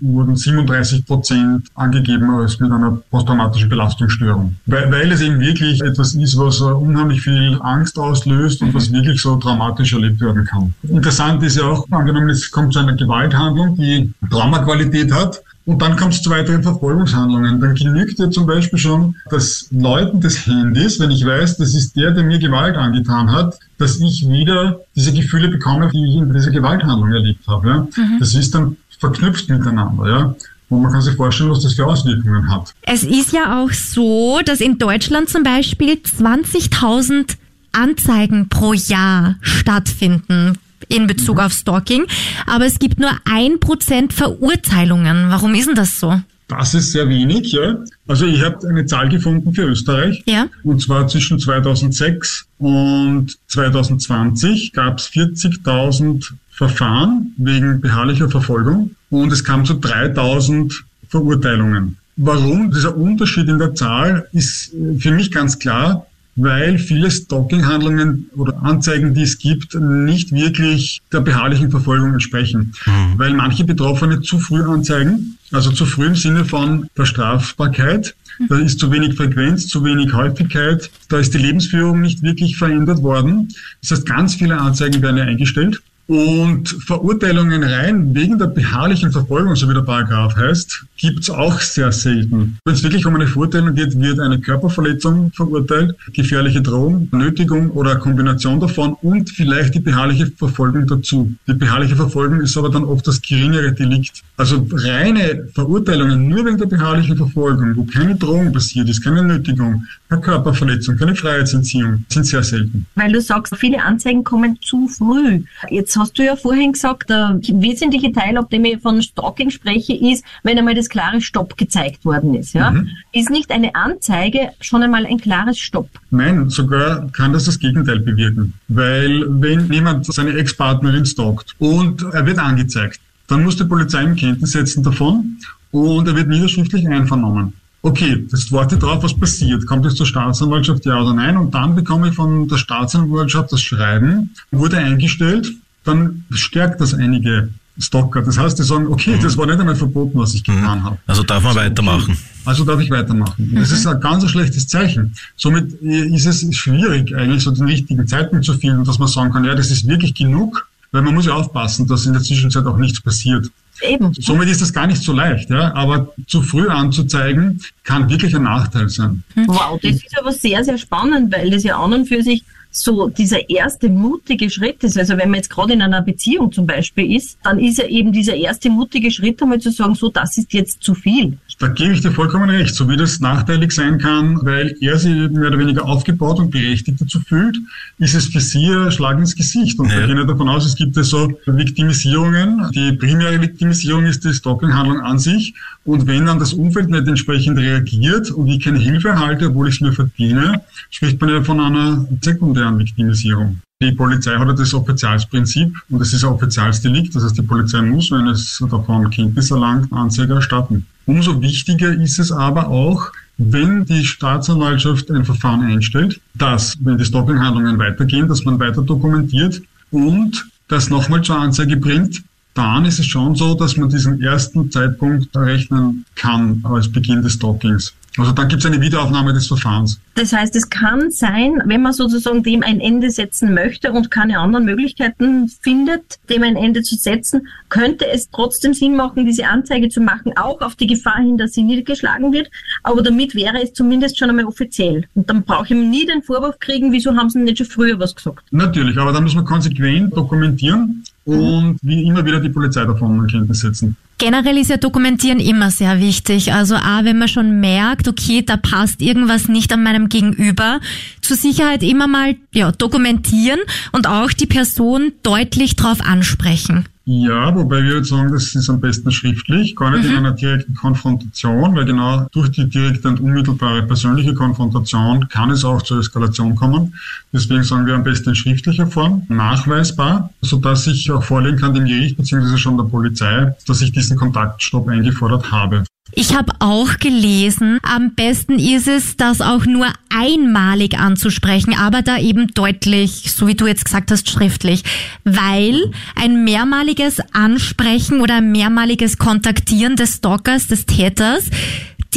Speaker 10: wurden 37 Prozent angegeben als mit einer posttraumatischen Belastungsstörung. Weil, weil es eben wirklich etwas ist, was unheimlich viel Angst auslöst und was wirklich so traumatisch erlebt werden kann. Interessant ist ja auch, angenommen, es kommt zu einer Gewalthandlung, die Traumaqualität hat. Und dann kommt es zu weiteren Verfolgungshandlungen. Dann genügt ja zum Beispiel schon das Läuten des Handys, wenn ich weiß, das ist der, der mir Gewalt angetan hat, dass ich wieder diese Gefühle bekomme, die ich in dieser Gewalthandlung erlebt habe. Ja? Das ist dann verknüpft miteinander. Ja? Und man kann sich vorstellen, was das für Auswirkungen hat.
Speaker 2: Es ist ja auch so, dass in Deutschland zum Beispiel 20.000 Anzeigen pro Jahr stattfinden in Bezug auf Stalking, aber es gibt nur ein Prozent Verurteilungen. Warum ist denn das so?
Speaker 10: Das ist sehr wenig, ja. Also ich habe eine Zahl gefunden für Österreich.
Speaker 2: Ja.
Speaker 10: Und zwar zwischen 2006 und 2020 gab es 40.000 Verfahren wegen beharrlicher Verfolgung und es kam zu 3.000 Verurteilungen. Warum? Dieser Unterschied in der Zahl ist äh, für mich ganz klar, weil viele Stalking-Handlungen oder Anzeigen, die es gibt, nicht wirklich der beharrlichen Verfolgung entsprechen. Weil manche Betroffene zu früh anzeigen, also zu früh im Sinne von der Strafbarkeit. Da ist zu wenig Frequenz, zu wenig Häufigkeit. Da ist die Lebensführung nicht wirklich verändert worden. Das heißt, ganz viele Anzeigen werden ja eingestellt. Und Verurteilungen rein wegen der beharrlichen Verfolgung, so wie der Paragraph heißt, gibt's auch sehr selten. Wenn es wirklich um eine Verurteilung geht, wird eine Körperverletzung verurteilt, gefährliche Drohung, Nötigung oder eine Kombination davon und vielleicht die beharrliche Verfolgung dazu. Die beharrliche Verfolgung ist aber dann oft das geringere Delikt. Also reine Verurteilungen nur wegen der beharrlichen Verfolgung, wo keine Drohung passiert ist, keine Nötigung, Körperverletzung, keine Freiheitsentziehung, sind sehr selten.
Speaker 9: Weil du sagst, viele Anzeigen kommen zu früh. Jetzt hast du ja vorhin gesagt, der wesentliche Teil, ab dem ich von Stalking spreche, ist, wenn einmal das klare Stopp gezeigt worden ist. Ja?
Speaker 10: Mhm.
Speaker 9: Ist nicht eine Anzeige schon einmal ein klares Stopp?
Speaker 10: Nein, sogar kann das das Gegenteil bewirken. Weil wenn jemand seine Ex-Partnerin stalkt und er wird angezeigt, dann muss die Polizei ihm Kenntnis setzen davon und er wird niederschriftlich einvernommen. Okay, das wartet drauf, was passiert. Kommt es zur Staatsanwaltschaft, ja oder nein? Und dann bekomme ich von der Staatsanwaltschaft das Schreiben, wurde eingestellt, dann stärkt das einige Stalker. Das heißt, die sagen, okay, das war nicht einmal verboten, was ich getan habe.
Speaker 3: Also darf man weitermachen.
Speaker 10: Also darf ich weitermachen. Das ist ein ganz schlechtes Zeichen. Somit äh, ist es schwierig, eigentlich so den richtigen Zeitpunkt zu finden, dass man sagen kann, ja, das ist wirklich genug, weil man muss ja aufpassen, dass in der Zwischenzeit auch nichts passiert.
Speaker 9: Eben.
Speaker 10: Somit ist das gar nicht so leicht, ja. Aber zu früh anzuzeigen, kann wirklich ein Nachteil sein.
Speaker 9: Wow, das ist aber sehr, sehr spannend, weil das ja an und für sich so dieser erste mutige Schritt ist. Also wenn man jetzt gerade in einer Beziehung zum Beispiel ist, dann ist ja eben dieser erste mutige Schritt einmal zu sagen, so, das ist jetzt zu viel.
Speaker 10: Da gebe ich dir vollkommen recht, so wie das nachteilig sein kann, weil er sich mehr oder weniger aufgebaut und berechtigt dazu fühlt, ist es für sie ein Schlag ins Gesicht. Und
Speaker 3: Ja.
Speaker 10: wir gehen ja davon aus, es gibt ja so Viktimisierungen. Die primäre Viktimisierung ist die Stalking-Handlung an sich. Und wenn dann das Umfeld nicht entsprechend reagiert und ich keine Hilfe erhalte, obwohl ich es mir verdiene, spricht man ja von einer sekundären Viktimisierung. Die Polizei hat ja das Offizialsprinzip und es ist ein Offizialsdelikt. Das heißt, die Polizei muss, wenn es davon Kenntnis erlangt, Anzeige erstatten. Umso wichtiger ist es aber auch, wenn die Staatsanwaltschaft ein Verfahren einstellt, dass, wenn die Stalking-Handlungen weitergehen, dass man weiter dokumentiert und das nochmal zur Anzeige bringt, dann ist es schon so, dass man diesen ersten Zeitpunkt errechnen kann als Beginn des Stalkings. Also dann gibt es eine Wiederaufnahme des Verfahrens.
Speaker 9: Das heißt, es kann sein, wenn man sozusagen dem ein Ende setzen möchte und keine anderen Möglichkeiten findet, dem ein Ende zu setzen, könnte es trotzdem Sinn machen, diese Anzeige zu machen, auch auf die Gefahr hin, dass sie niedergeschlagen wird. Aber damit wäre es zumindest schon einmal offiziell. Und dann brauche ich nie den Vorwurf kriegen, wieso haben sie nicht schon früher was gesagt.
Speaker 10: Natürlich, aber da muss man konsequent dokumentieren und wie immer wieder die Polizei davon in Kenntnis setzen.
Speaker 2: Generell ist ja Dokumentieren immer sehr wichtig. Also A, wenn man schon merkt, okay, da passt irgendwas nicht an meinem Gegenüber, zur Sicherheit immer mal ja, dokumentieren und auch die Person deutlich drauf ansprechen.
Speaker 10: Ja, wobei wir jetzt sagen, das ist am besten schriftlich, gar nicht in einer direkten Konfrontation, weil genau durch die direkte und unmittelbare persönliche Konfrontation kann es auch zur Eskalation kommen. Deswegen sagen wir am besten in schriftlicher Form, nachweisbar, sodass ich auch vorlegen kann dem Gericht bzw. schon der Polizei, dass ich diesen Kontaktstopp eingefordert habe.
Speaker 2: Ich habe auch gelesen, am besten ist es, das auch nur einmalig anzusprechen, aber da eben deutlich, so wie du jetzt gesagt hast, schriftlich, weil ein mehrmaliges Ansprechen oder ein mehrmaliges Kontaktieren des Stalkers, des Täters,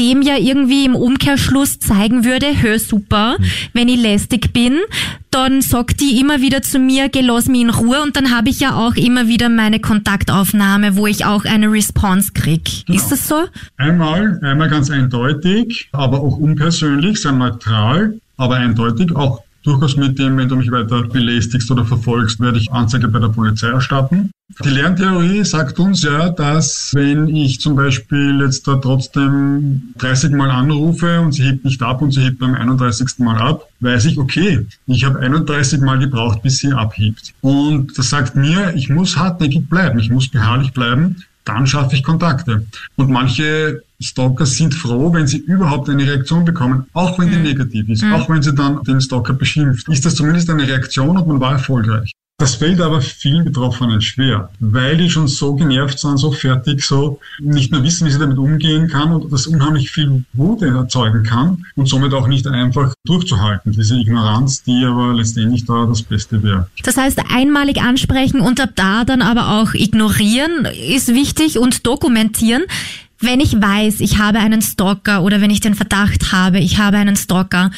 Speaker 2: dem ja irgendwie im Umkehrschluss zeigen würde, hör super, wenn ich lästig bin, dann sagt die immer wieder zu mir, geh lass mich in Ruhe und dann habe ich ja auch immer wieder meine Kontaktaufnahme, wo ich auch eine Response krieg. Ist das so?
Speaker 10: Einmal, einmal ganz eindeutig, aber auch unpersönlich, sehr neutral, aber eindeutig, auch durchaus mit dem, wenn du mich weiter belästigst oder verfolgst, werde ich Anzeige bei der Polizei erstatten. Die Lerntheorie sagt uns ja, dass wenn ich zum Beispiel jetzt da trotzdem 30 Mal anrufe und sie hebt nicht ab und sie hebt beim 31. Mal ab, weiß ich, okay, ich habe 31 Mal gebraucht, bis sie abhebt. Und das sagt mir, ich muss hartnäckig bleiben, ich muss beharrlich bleiben, dann schaffe ich Kontakte. Und manche Stalker sind froh, wenn sie überhaupt eine Reaktion bekommen, auch wenn die negativ ist, auch wenn sie dann den Stalker beschimpft. Ist das zumindest eine Reaktion und man war erfolgreich. Das fällt aber vielen Betroffenen schwer, weil die schon so genervt sind, so fertig, so nicht mehr wissen, wie sie damit umgehen kann und das unheimlich viel Wut erzeugen kann und somit auch nicht einfach durchzuhalten. Diese Ignoranz, die aber letztendlich da das Beste wäre.
Speaker 2: Das heißt, einmalig ansprechen und ab da dann aber auch ignorieren ist wichtig und dokumentieren. Wenn ich weiß, ich habe einen Stalker oder wenn ich den Verdacht habe, ich habe einen Stalker,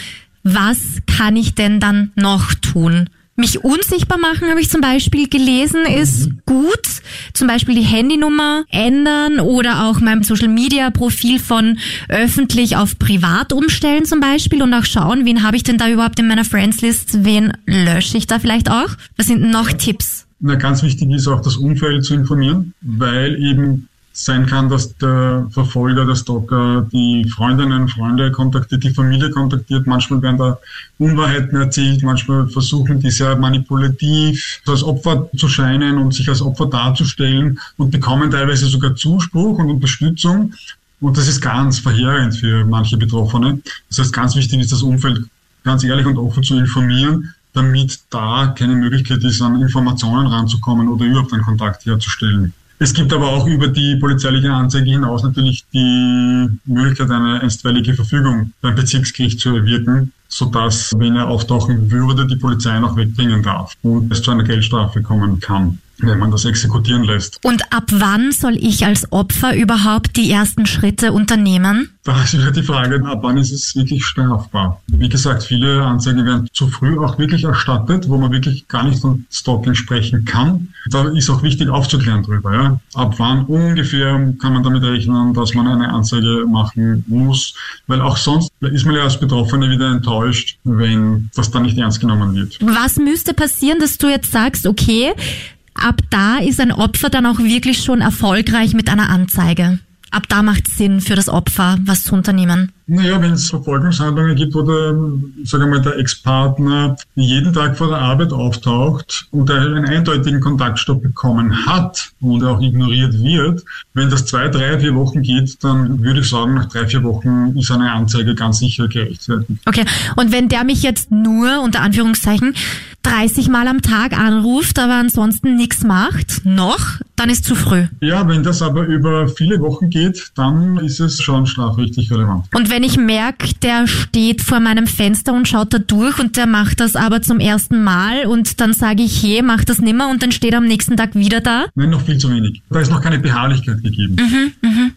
Speaker 2: was kann ich denn dann noch tun? Mich unsichtbar machen, habe ich zum Beispiel gelesen, ist gut. Zum Beispiel die Handynummer ändern oder auch mein Social Media Profil von öffentlich auf privat umstellen zum Beispiel und auch schauen, wen habe ich denn da überhaupt in meiner Friends List, wen lösche ich da vielleicht auch? Was sind noch Tipps?
Speaker 10: Na, ganz wichtig ist auch das Umfeld zu informieren, weil eben sein kann, dass der Verfolger, der Stalker, die Freundinnen, Freunde kontaktiert, die Familie kontaktiert. Manchmal werden da Unwahrheiten erzählt, manchmal versuchen die sehr manipulativ als Opfer zu scheinen und sich als Opfer darzustellen und bekommen teilweise sogar Zuspruch und Unterstützung. Und das ist ganz verheerend für manche Betroffene. Das heißt, ganz wichtig ist das Umfeld ganz ehrlich und offen zu informieren, damit da keine Möglichkeit ist, an Informationen ranzukommen oder überhaupt einen Kontakt herzustellen. Es gibt aber auch über die polizeiliche Anzeige hinaus natürlich die Möglichkeit, eine einstweilige Verfügung beim Bezirksgericht zu erwirken, sodass, wenn er auftauchen würde, die Polizei noch wegbringen darf und es zu einer Geldstrafe kommen kann, wenn man das exekutieren lässt.
Speaker 2: Und ab wann soll ich als Opfer überhaupt die ersten Schritte unternehmen?
Speaker 10: Da ist wieder die Frage, ab wann ist es wirklich strafbar? Wie gesagt, viele Anzeigen werden zu früh auch wirklich erstattet, wo man wirklich gar nicht von Stalking sprechen kann. Da ist auch wichtig aufzuklären drüber. Ja? Ab wann ungefähr kann man damit rechnen, dass man eine Anzeige machen muss? Weil auch sonst ist man ja als Betroffene wieder enttäuscht, wenn das dann nicht ernst genommen wird.
Speaker 2: Was müsste passieren, dass du jetzt sagst, okay, ab da ist ein Opfer dann auch wirklich schon erfolgreich mit einer Anzeige? Ab da macht es Sinn für das Opfer, was zu unternehmen.
Speaker 10: Naja, wenn es Verfolgungshandlungen gibt, wo der, sagen wir mal, der Ex-Partner jeden Tag vor der Arbeit auftaucht und er einen eindeutigen Kontaktstopp bekommen hat und auch ignoriert wird, wenn das zwei, drei, vier Wochen geht, dann würde ich sagen, nach drei, vier Wochen ist eine Anzeige ganz sicher gerechtfertigt.
Speaker 2: Okay, und wenn der mich jetzt nur, unter Anführungszeichen, 30 Mal am Tag anruft, aber ansonsten nichts macht, noch, dann ist zu früh.
Speaker 10: Ja, wenn das aber über viele Wochen geht, dann ist es schon strafrechtlich relevant.
Speaker 2: Und wenn ich merke, der steht vor meinem Fenster und schaut da durch und der macht das aber zum ersten Mal und dann sage ich, hey, mach das nimmer und dann steht er am nächsten Tag wieder da.
Speaker 10: Nein, noch viel zu wenig. Da ist noch keine Beharrlichkeit gegeben.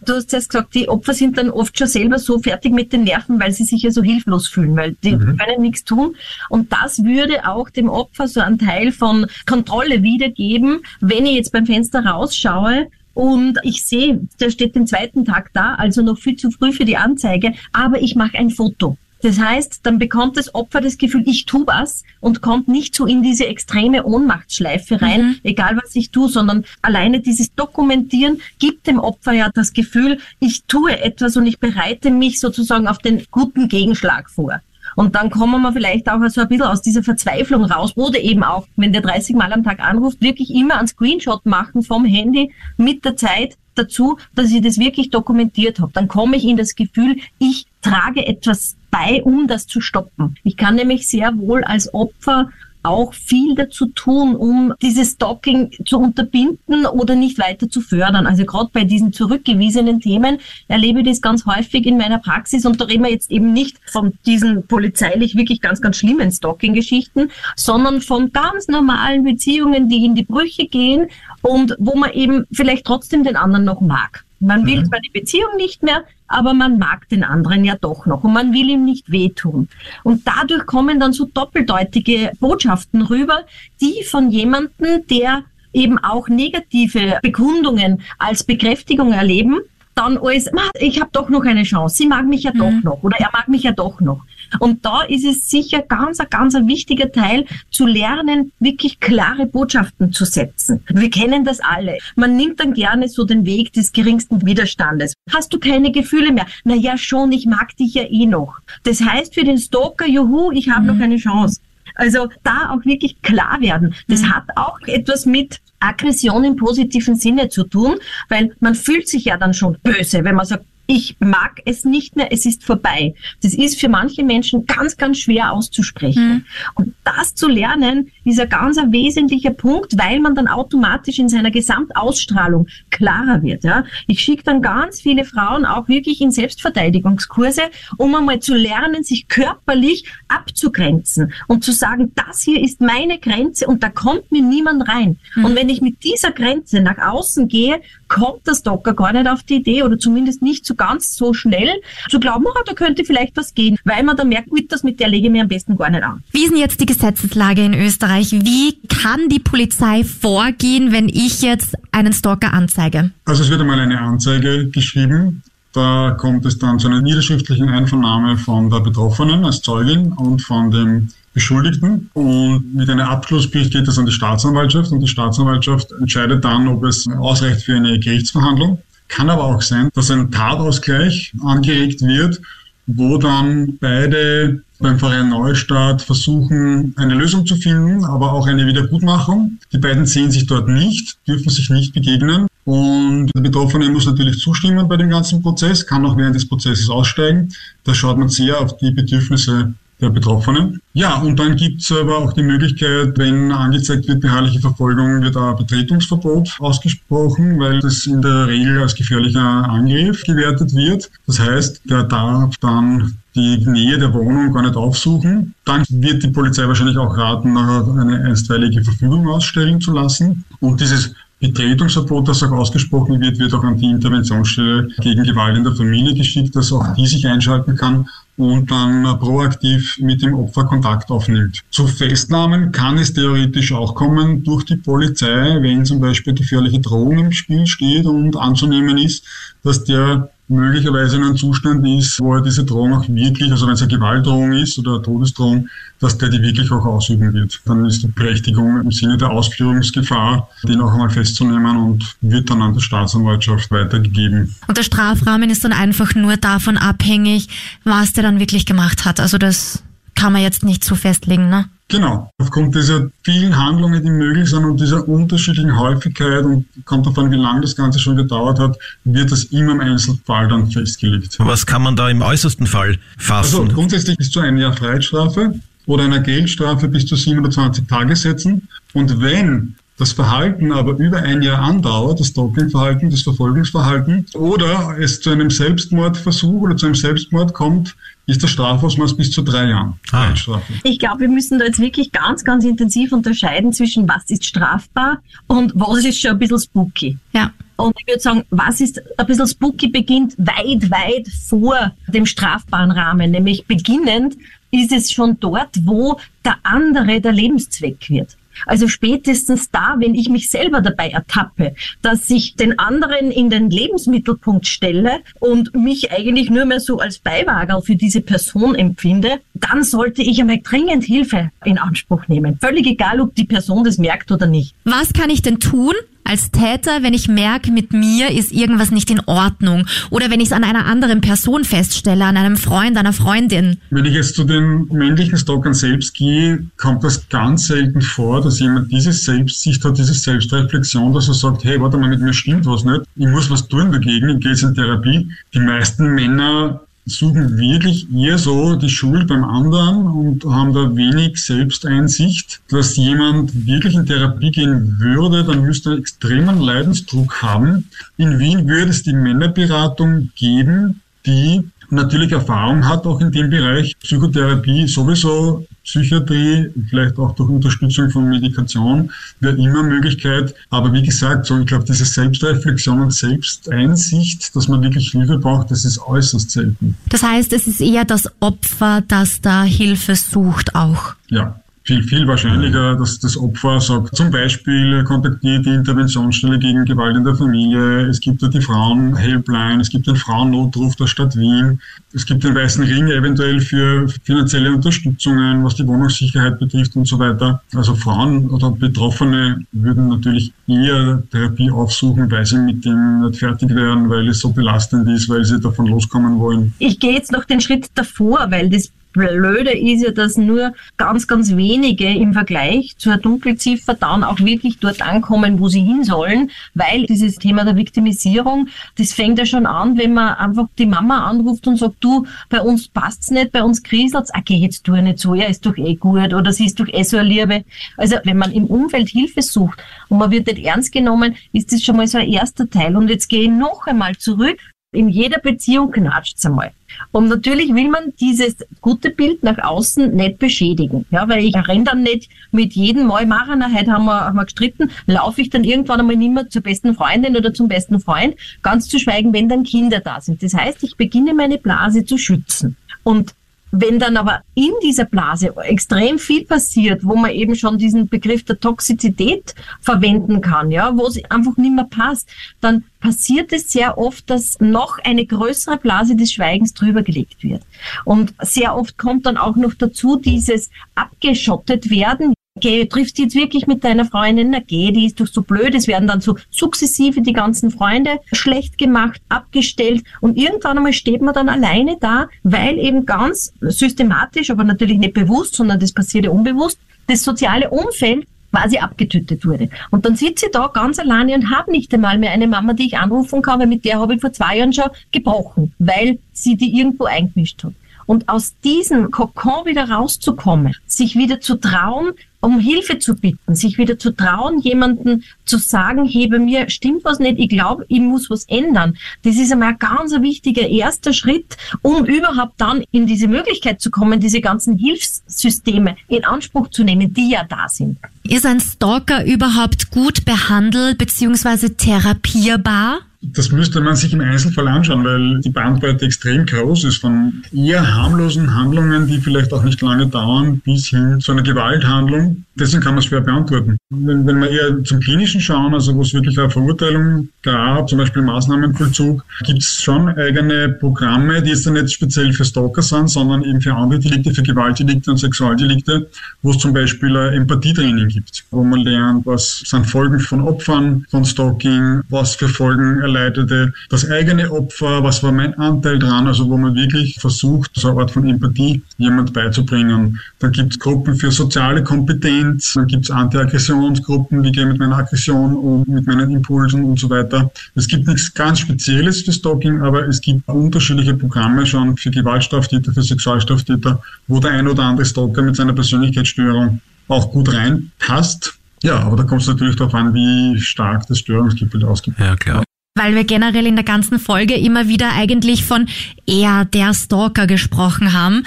Speaker 9: Du hast jetzt gesagt, die Opfer sind dann oft schon selber so fertig mit den Nerven, weil sie sich ja so hilflos fühlen, weil die können nichts tun. Und das würde auch dem Opfer so einen Teil von Kontrolle wiedergeben, wenn ich jetzt beim Fenster rausschaue und ich sehe, der steht den zweiten Tag da, also noch viel zu früh für die Anzeige, aber ich mache ein Foto. Das heißt, dann bekommt das Opfer das Gefühl, ich tu was und kommt nicht so in diese extreme Ohnmachtsschleife rein, egal was ich tue, sondern alleine dieses Dokumentieren gibt dem Opfer ja das Gefühl, ich tue etwas und ich bereite mich sozusagen auf den guten Gegenschlag vor. Und dann kommen wir vielleicht auch so ein bisschen aus dieser Verzweiflung raus oder eben auch, wenn der 30 Mal am Tag anruft, wirklich immer einen Screenshot machen vom Handy mit der Zeit dazu, dass ich das wirklich dokumentiert habe. Dann komme ich in das Gefühl, ich trage etwas bei, um das zu stoppen. Ich kann nämlich sehr wohl als Opfer auch viel dazu tun, um dieses Stalking zu unterbinden oder nicht weiter zu fördern. Also gerade bei diesen zurückgewiesenen Themen erlebe ich das ganz häufig in meiner Praxis und da reden wir jetzt eben nicht von diesen polizeilich wirklich ganz, ganz schlimmen Stalking-Geschichten, sondern von ganz normalen Beziehungen, die in die Brüche gehen und wo man eben vielleicht trotzdem den anderen noch mag. Man will zwar die Beziehung nicht mehr, aber man mag den anderen ja doch noch und man will ihm nicht wehtun. Und dadurch kommen dann so doppeldeutige Botschaften rüber, die von jemandem, der eben auch negative Bekundungen als Bekräftigung erleben, dann alles, "Ma, ich habe doch noch eine Chance, sie mag mich ja doch noch oder er mag mich ja doch noch. Und da ist es sicher ganz, ein ganz ein wichtiger Teil, zu lernen, wirklich klare Botschaften zu setzen. Wir kennen das alle. Man nimmt dann gerne so den Weg des geringsten Widerstandes. Hast du keine Gefühle mehr? Na ja, schon, ich mag dich ja eh noch. Das heißt für den Stalker, juhu, ich habe noch eine Chance. Also da auch wirklich klar werden. Das hat auch etwas mit Aggression im positiven Sinne zu tun, weil man fühlt sich ja dann schon böse, wenn man sagt, ich mag es nicht mehr, es ist vorbei. Das ist für manche Menschen ganz, ganz schwer auszusprechen. Und das zu lernen, ist ein ganz ein wesentlicher Punkt, weil man dann automatisch in seiner Gesamtausstrahlung klarer wird. Ja. Ich schicke dann ganz viele Frauen auch wirklich in Selbstverteidigungskurse, um einmal zu lernen, sich körperlich abzugrenzen und zu sagen, das hier ist meine Grenze und da kommt mir niemand rein. Und wenn ich mit dieser Grenze nach außen gehe, kommt das Docker gar nicht auf die Idee oder zumindest nicht so ganz so schnell zu glauben, oh, da könnte vielleicht was gehen, weil man dann merkt, gut, das mit der lege ich mir am besten gar nicht an.
Speaker 2: Wie ist denn jetzt die Gesetzeslage in Österreich? Wie kann die Polizei vorgehen, wenn ich jetzt einen Stalker anzeige?
Speaker 10: Also es wird einmal eine Anzeige geschrieben. Da kommt es dann zu einer niederschriftlichen Einvernahme von der Betroffenen als Zeugin und von dem Beschuldigten. Und mit einem Abschlussbericht geht das an die Staatsanwaltschaft und die Staatsanwaltschaft entscheidet dann, ob es ausreicht für eine Gerichtsverhandlung. Kann aber auch sein, dass ein Tatausgleich angeregt wird, wo dann beide beim Verein Neustart versuchen, eine Lösung zu finden, aber auch eine Wiedergutmachung. Die beiden sehen sich dort nicht, dürfen sich nicht begegnen. Und der Betroffene muss natürlich zustimmen bei dem ganzen Prozess, kann auch während des Prozesses aussteigen. Da schaut man sehr auf die Bedürfnisse der Betroffenen. Ja, und dann gibt's aber auch die Möglichkeit, wenn angezeigt wird, beharrliche Verfolgung, wird ein Betretungsverbot ausgesprochen, weil das in der Regel als gefährlicher Angriff gewertet wird. Das heißt, der darf dann die Nähe der Wohnung gar nicht aufsuchen. Dann wird die Polizei wahrscheinlich auch raten, eine einstweilige Verfügung ausstellen zu lassen. Und dieses Betretungsverbot, das auch ausgesprochen wird, wird auch an die Interventionsstelle gegen Gewalt in der Familie geschickt, dass auch die sich einschalten kann und dann proaktiv mit dem Opfer Kontakt aufnimmt. Zu Festnahmen kann es theoretisch auch kommen durch die Polizei, wenn zum Beispiel gefährliche Drohung im Spiel steht und anzunehmen ist, dass der möglicherweise in einem Zustand ist, wo er diese Drohung auch wirklich, also wenn es eine Gewaltdrohung ist oder eine Todesdrohung, dass der die wirklich auch ausüben wird. Dann ist die Berechtigung im Sinne der Ausführungsgefahr, den auch einmal festzunehmen und wird dann an die Staatsanwaltschaft weitergegeben.
Speaker 2: Und der Strafrahmen ist dann einfach nur davon abhängig, was der dann wirklich gemacht hat. Also das kann man jetzt nicht so festlegen, ne?
Speaker 10: Genau. Aufgrund dieser vielen Handlungen, die möglich sind und dieser unterschiedlichen Häufigkeit und kommt davon, wie lange das Ganze schon gedauert hat, wird das immer im Einzelfall dann festgelegt.
Speaker 3: Was kann man da im äußersten Fall
Speaker 10: Also
Speaker 3: fassen?
Speaker 10: grundsätzlich bis zu einem Jahr Freiheitsstrafe oder einer Geldstrafe bis zu 720 Tagessätzen. Und wenn das Verhalten aber über ein Jahr andauert, das Stalking-Verhalten, das Verfolgungsverhalten, oder es zu einem Selbstmordversuch oder zu einem Selbstmord kommt, ist das Strafausmaß bis zu drei Jahren Freiheitsstrafe.
Speaker 9: Ich glaube, wir müssen da jetzt wirklich ganz, ganz intensiv unterscheiden zwischen was ist strafbar und was ist schon ein bisschen spooky.
Speaker 2: Ja.
Speaker 9: Und ich würde sagen, was ist ein bisschen spooky beginnt weit, weit vor dem strafbaren Rahmen, nämlich beginnend ist es schon dort, wo der andere der Lebenszweck wird. Also spätestens da, wenn ich mich selber dabei ertappe, dass ich den anderen in den Lebensmittelpunkt stelle und mich eigentlich nur mehr so als Beiwagerl für diese Person empfinde, dann sollte ich einmal dringend Hilfe in Anspruch nehmen. Völlig egal, ob die Person das merkt oder nicht.
Speaker 2: Was kann ich denn tun, als Täter, wenn ich merke, mit mir ist irgendwas nicht in Ordnung oder wenn ich es an einer anderen Person feststelle, an einem Freund, einer Freundin.
Speaker 10: Wenn ich jetzt zu den männlichen Stalkern selbst gehe, kommt das ganz selten vor, dass jemand diese Selbstsicht hat, diese Selbstreflexion, dass er sagt, hey, warte mal, mit mir stimmt was nicht, ich muss was tun dagegen, ich gehe jetzt in Therapie. Die meisten Männer suchen wirklich eher so die Schuld beim anderen und haben da wenig Selbsteinsicht. Dass jemand wirklich in Therapie gehen würde, dann müsste er extremen Leidensdruck haben. In Wien würde es die Männerberatung geben, die natürlich Erfahrung hat auch in dem Bereich Psychotherapie sowieso Psychiatrie, vielleicht auch durch Unterstützung von Medikation, wäre immer Möglichkeit. Aber wie gesagt, so ich glaube, diese Selbstreflexion und Selbsteinsicht, dass man wirklich Hilfe braucht, das ist äußerst selten.
Speaker 2: Das heißt, es ist eher das Opfer, das da Hilfe sucht auch.
Speaker 10: Ja, viel, viel wahrscheinlicher, dass das Opfer sagt, zum Beispiel kontaktiert die Interventionsstelle gegen Gewalt in der Familie, es gibt da die Frauen-Helpline, es gibt den Frauennotruf der Stadt Wien, es gibt den Weißen Ring eventuell für finanzielle Unterstützungen, was die Wohnungssicherheit betrifft und so weiter. Also Frauen oder Betroffene würden natürlich eher Therapie aufsuchen, weil sie mit dem nicht fertig wären, weil es so belastend ist, weil sie davon loskommen wollen.
Speaker 9: Ich gehe jetzt noch den Schritt davor, weil das Blöde ist ja, dass nur ganz, ganz wenige im Vergleich zur Dunkelziffer dann auch wirklich dort ankommen, wo sie hin sollen, weil dieses Thema der Viktimisierung, das fängt ja schon an, wenn man einfach die Mama anruft und sagt, du, bei uns passt's nicht, bei uns kriselt's, okay, jetzt tu nicht so, er ist doch eh gut oder sie ist doch eh so eine Liebe. Also wenn man im Umfeld Hilfe sucht und man wird nicht ernst genommen, ist das schon mal so ein erster Teil. Und jetzt gehe ich noch einmal zurück in jeder Beziehung knatscht's einmal. Und natürlich will man dieses gute Bild nach außen nicht beschädigen. Ja, weil ich renne dann nicht mit jedem Mal machen, heute haben wir, haben wir gestritten, laufe ich dann irgendwann einmal nicht mehr zur besten Freundin oder zum besten Freund, ganz zu schweigen, wenn dann Kinder da sind. Das heißt, ich beginne meine Blase zu schützen. Und wenn dann aber in dieser Blase extrem viel passiert, wo man eben schon diesen Begriff der Toxizität verwenden kann, ja, wo es einfach nicht mehr passt, dann passiert es sehr oft, dass noch eine größere Blase des Schweigens drüber gelegt wird. Und sehr oft kommt dann auch noch dazu dieses abgeschottet werden. Okay, triffst du jetzt wirklich mit deiner Freundin? Na geh, die ist doch so blöd. Es werden dann so sukzessive die ganzen Freunde schlecht gemacht, abgestellt und irgendwann einmal steht man dann alleine da, weil eben ganz systematisch, aber natürlich nicht bewusst, sondern das passiert ja unbewusst, das soziale Umfeld quasi abgetötet wurde. Und dann sitze ich da ganz alleine und habe nicht einmal mehr eine Mama, die ich anrufen kann, weil mit der habe ich vor zwei Jahren schon gebrochen, weil sie die irgendwo eingemischt hat. Und aus diesem Kokon wieder rauszukommen, sich wieder zu trauen, um Hilfe zu bitten, sich wieder zu trauen, jemanden zu sagen, hey, bei mir stimmt was nicht, ich glaube, ich muss was ändern. Das ist einmal ein ganz wichtiger erster Schritt, um überhaupt dann in diese Möglichkeit zu kommen, diese ganzen Hilfssysteme in Anspruch zu nehmen, die ja da sind.
Speaker 2: Ist ein Stalker überhaupt gut behandelt bzw. therapierbar?
Speaker 10: Das müsste man sich im Einzelfall anschauen, weil die Bandbreite extrem groß ist von eher harmlosen Handlungen, die vielleicht auch nicht lange dauern, bis hin zu einer Gewalthandlung. Deswegen kann man es schwer beantworten. Wenn, wenn wir eher zum Klinischen schauen, also wo es wirklich eine Verurteilung gab, zum Beispiel Maßnahmenvollzug, gibt es schon eigene Programme, die jetzt nicht speziell für Stalker sind, sondern eben für andere Delikte, für Gewaltdelikte und Sexualdelikte, wo es zum Beispiel ein Empathietraining gibt, wo man lernt, was sind Folgen von Opfern von Stalking, was für Folgen erleidete das eigene Opfer, was war mein Anteil dran, also wo man wirklich versucht, so eine Art von Empathie jemand beizubringen. Dann gibt es Gruppen für soziale Kompetenz, dann gibt es Anti-Aggressionsgruppen, wie gehe ich mit meiner Aggression um, mit meinen Impulsen und so weiter. Es gibt nichts ganz Spezielles für Stalking, aber es gibt unterschiedliche Programme schon für Gewaltstraftäter, für Sexualstraftäter, wo der ein oder andere Stalker mit seiner Persönlichkeitsstörung auch gut reinpasst. Ja, aber da kommt es natürlich darauf an, wie stark das Störungsgebiet ausgibt.
Speaker 3: Ja, klar.
Speaker 2: Weil wir generell in der ganzen Folge immer wieder eigentlich von er, der Stalker gesprochen haben.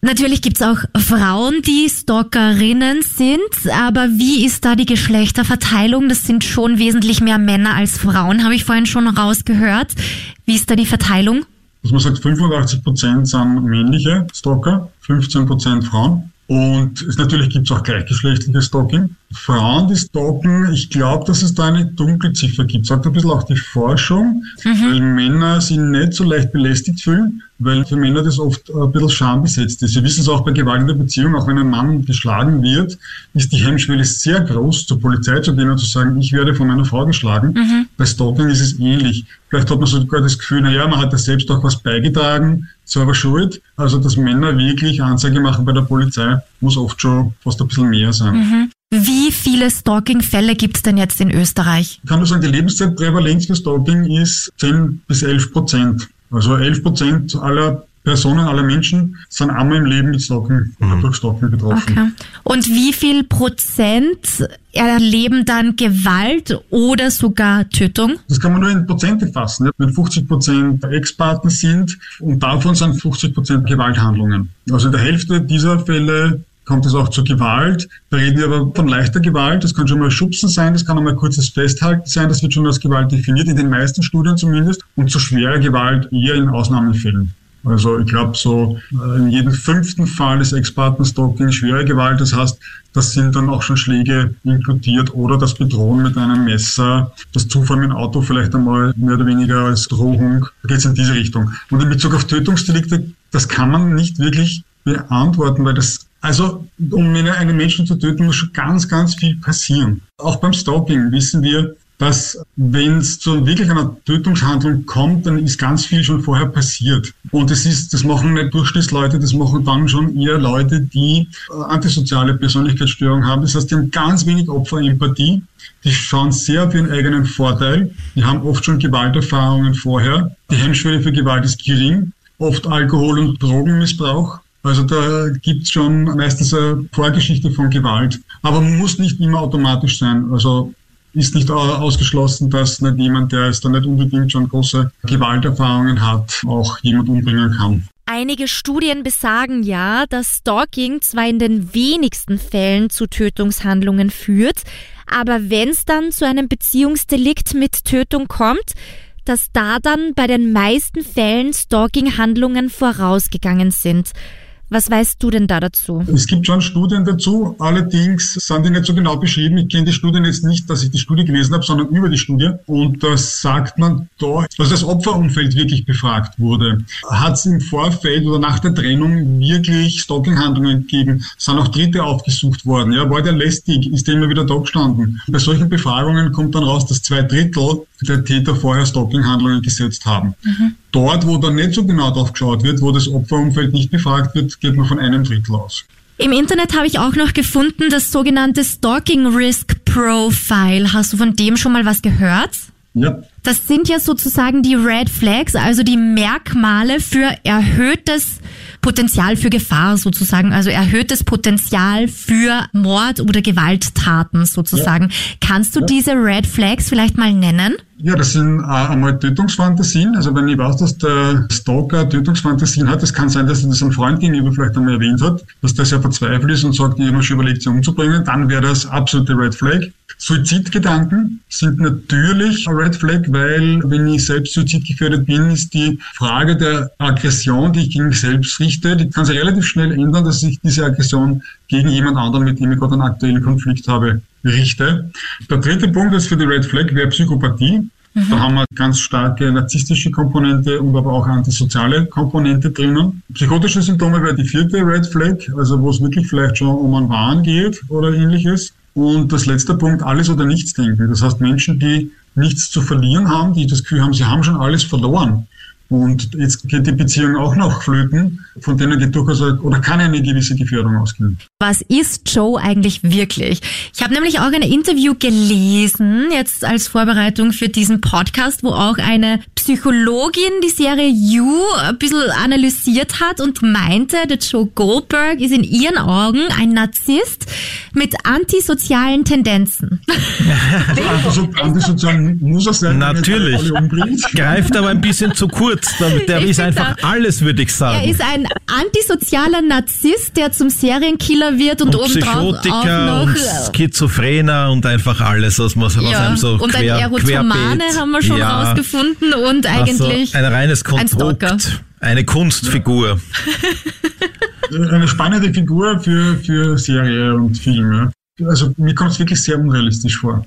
Speaker 2: Natürlich gibt's auch Frauen, die Stalkerinnen sind, aber wie ist da die Geschlechterverteilung? Das sind schon wesentlich mehr Männer als Frauen, habe ich vorhin schon rausgehört. Wie ist da die Verteilung?
Speaker 10: dass man sagt, 85 Prozent sind männliche Stalker, 15 Prozent Frauen. Und es natürlich gibt es auch gleichgeschlechtliches Stalking. Frauen, die stalken, ich glaube, dass es da eine Dunkelziffer gibt. Sagt ein bisschen auch die Forschung, weil Männer sich nicht so leicht belästigt fühlen, weil für Männer das oft ein bisschen schambesetzt ist. Sie wissen es auch bei Gewalt in der Beziehung, auch wenn ein Mann geschlagen wird, ist die Hemmschwelle sehr groß, zur Polizei zu gehen und zu sagen, ich werde von meiner Frau geschlagen. Bei Stalking ist es ähnlich. Vielleicht hat man sogar das Gefühl, na ja, man hat ja selbst auch was beigetragen, selber schuld. Also, dass Männer wirklich Anzeige machen bei der Polizei, muss oft schon fast ein bisschen mehr sein.
Speaker 2: Wie viele Stalking-Fälle gibt es denn jetzt in Österreich?
Speaker 10: Ich kann nur sagen, die Lebenszeitprävalenz für Stalking ist 10 bis 11 Prozent. Also 11 Prozent aller Personen, aller Menschen sind einmal im Leben mit Stalking oder durch Stalking betroffen.
Speaker 2: Okay. Und wie viel Prozent erleben dann Gewalt oder sogar Tötung?
Speaker 10: Das kann man nur in Prozente fassen. Wenn 50 Prozent Ex-Partner sind und davon sind 50 Prozent Gewalthandlungen. Also in der Hälfte dieser Fälle kommt es auch zu Gewalt. Da reden wir aber von leichter Gewalt. Das kann schon mal Schubsen sein, das kann auch mal kurzes Festhalten sein. Das wird schon als Gewalt definiert, in den meisten Studien zumindest. Und zu schwerer Gewalt eher in Ausnahmefällen. Also ich glaube so äh, in jedem fünften Fall ist Ex-Partner-Stalking schwere Gewalt. Das heißt, das sind dann auch schon Schläge inkludiert oder das Bedrohen mit einem Messer, das Zufahren mit dem Auto vielleicht einmal mehr oder weniger als Drohung. Da geht es in diese Richtung. Und in Bezug auf Tötungsdelikte, das kann man nicht wirklich beantworten, weil das, also um einen Menschen zu töten, muss schon ganz, ganz viel passieren. Auch beim Stalking wissen wir, dass wenn es zu wirklich einer Tötungshandlung kommt, dann ist ganz viel schon vorher passiert. Und das ist, das machen nicht Durchschnittsleute, das machen dann schon eher Leute, die äh, antisoziale Persönlichkeitsstörung haben. Das heißt, die haben ganz wenig Opferempathie, die schauen sehr auf ihren eigenen Vorteil, die haben oft schon Gewalterfahrungen vorher. Die Hemmschwelle für Gewalt ist gering, oft Alkohol- und Drogenmissbrauch. Also da gibt's schon meistens eine Vorgeschichte von Gewalt. Aber muss nicht immer automatisch sein. Also ist nicht au- ausgeschlossen, dass nicht jemand, der jetzt da nicht unbedingt schon große Gewalterfahrungen hat, auch jemand umbringen kann.
Speaker 2: Einige Studien besagen ja, dass Stalking zwar in den wenigsten Fällen zu Tötungshandlungen führt, aber wenn es dann zu einem Beziehungsdelikt mit Tötung kommt, dass da dann bei den meisten Fällen Stalking-Handlungen vorausgegangen sind. Was weißt du denn da dazu?
Speaker 10: Es gibt schon Studien dazu, allerdings sind die nicht so genau beschrieben. Ich kenne die Studien jetzt nicht, dass ich die Studie gelesen habe, sondern über die Studie. Und da sagt man da, dass das Opferumfeld wirklich befragt wurde. Hat es im Vorfeld oder nach der Trennung wirklich Stalking-Handlungen gegeben? Sind auch Dritte aufgesucht worden? Ja, war der lästig? Ist der immer wieder da gestanden? Bei solchen Befragungen kommt dann raus, dass zwei Drittel der Täter vorher Stalking-Handlungen gesetzt haben. Dort, wo dann nicht so genau drauf geschaut wird, wo das Opferumfeld nicht befragt wird, geht man von einem Drittel aus.
Speaker 2: Im Internet habe ich auch noch gefunden das sogenannte Stalking Risk Profile. Hast du von dem schon mal was gehört?
Speaker 10: Ja.
Speaker 2: Das sind ja sozusagen die Red Flags, also die Merkmale für erhöhtes Potenzial für Gefahr sozusagen, also erhöhtes Potenzial für Mord oder Gewalttaten sozusagen. Kannst du diese Red Flags vielleicht mal nennen?
Speaker 10: Ja, das sind äh, einmal Tötungsfantasien. Also wenn ich weiß, dass der Stalker Tötungsfantasien hat, es kann sein, dass er das einem Freund gegenüber vielleicht einmal erwähnt hat, dass der sehr verzweifelt ist und sagt, ich habe schon überlegt, sie umzubringen, dann wäre das absolute Red Flag. Suizidgedanken sind natürlich ein Red Flag, weil wenn ich selbst suizidgefährdet bin, ist die Frage der Aggression, die ich gegen mich selbst richte, die kann sich relativ schnell ändern, dass ich diese Aggression gegen jemand anderen, mit dem ich gerade einen aktuellen Konflikt habe, richte. Der dritte Punkt ist für die Red Flag wäre Psychopathie. Da haben wir ganz starke narzisstische Komponente und aber auch antisoziale Komponente drinnen. Psychotische Symptome wäre die vierte Red Flag, also wo es wirklich vielleicht schon um einen Wahn geht oder ähnliches. Und das letzte Punkt, alles oder nichts denken. Das heißt Menschen, die nichts zu verlieren haben, die das Gefühl haben, sie haben schon alles verloren. Und jetzt geht die Beziehung auch noch flöten, von denen geht durchaus oder kann eine gewisse Gefährdung ausgehen.
Speaker 2: Was ist Joe eigentlich wirklich? Ich habe nämlich auch ein Interview gelesen, jetzt als Vorbereitung für diesen Podcast, wo auch eine Psychologin die Serie You ein bisschen analysiert hat und meinte, der Joe Goldberg ist in ihren Augen ein Narzisst mit antisozialen Tendenzen.
Speaker 10: Also antisozial muss er sein, er
Speaker 3: Natürlich. Greift aber ein bisschen zu kurz. Der,
Speaker 2: Ich
Speaker 3: ist einfach alles, würde ich
Speaker 2: Er
Speaker 3: sagen.
Speaker 2: ist ein antisozialer Narzisst, der zum Serienkiller wird und,
Speaker 3: und
Speaker 2: obendrauf auch
Speaker 3: Psychotiker
Speaker 2: noch
Speaker 3: und
Speaker 2: äh,
Speaker 3: Schizophrener und einfach alles, was man was
Speaker 2: ja,
Speaker 3: einem so
Speaker 2: und ein
Speaker 3: quer,
Speaker 2: Erotomane
Speaker 3: querbeet.
Speaker 2: haben wir schon
Speaker 3: ja.
Speaker 2: rausgefunden und eigentlich
Speaker 3: Also ein reines
Speaker 2: ein.
Speaker 3: Konstrukt. Eine Kunstfigur.
Speaker 10: Eine spannende Figur für, für Serie und Film. Ja. also mir kommt es wirklich sehr unrealistisch vor.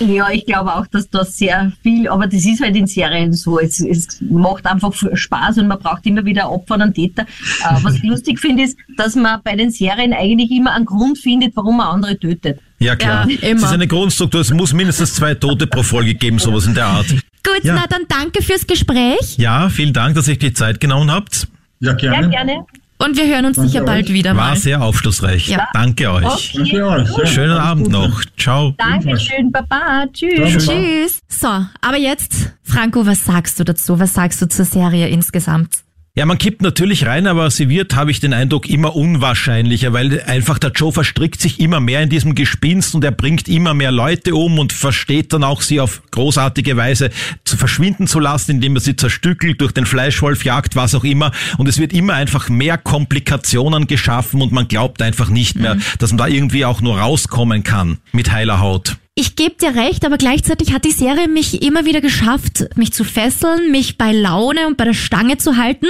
Speaker 9: Ja, ich glaube auch, dass da sehr viel, aber das ist halt in Serien so. Es, es macht einfach Spaß und man braucht immer wieder Opfer und Täter. Äh, was ich lustig finde, ist, dass man bei den Serien eigentlich immer einen Grund findet, warum man andere tötet.
Speaker 3: Ja klar.
Speaker 2: Ja,
Speaker 3: Es
Speaker 2: immer.
Speaker 3: ist eine Grundstruktur, es muss mindestens zwei Tote pro Folge geben, sowas in der Art.
Speaker 2: Gut,
Speaker 3: Ja.
Speaker 2: na dann danke fürs Gespräch
Speaker 3: Ja, vielen Dank, dass ihr die Zeit genommen habt.
Speaker 10: Ja, gerne.
Speaker 9: gerne.
Speaker 2: Und wir hören uns
Speaker 10: Danke
Speaker 2: sicher bald
Speaker 10: euch.
Speaker 2: wieder
Speaker 3: War
Speaker 2: mal.
Speaker 3: sehr aufschlussreich.
Speaker 2: Ja.
Speaker 3: Danke euch.
Speaker 9: Okay.
Speaker 10: Danke euch. Ja,
Speaker 3: Schönen Abend noch. Ciao.
Speaker 9: Dankeschön, Baba. Tschüss.
Speaker 10: Ciao.
Speaker 2: Tschüss. So, aber jetzt, Franco, was sagst du dazu? Was sagst du zur Serie insgesamt?
Speaker 3: Ja, man kippt natürlich rein, aber sie wird, habe ich den Eindruck, immer unwahrscheinlicher, weil einfach der Joe verstrickt sich immer mehr in diesem Gespinst und er bringt immer mehr Leute um und versteht dann auch, sie auf großartige Weise zu verschwinden zu lassen, indem er sie zerstückelt, durch den Fleischwolf jagt, was auch immer. Und es wird immer einfach mehr Komplikationen geschaffen und man glaubt einfach nicht mehr, dass man da irgendwie auch nur rauskommen kann mit heiler Haut.
Speaker 2: Ich gebe dir recht, aber gleichzeitig hat die Serie mich immer wieder geschafft, mich zu fesseln, mich bei Laune und bei der Stange zu halten.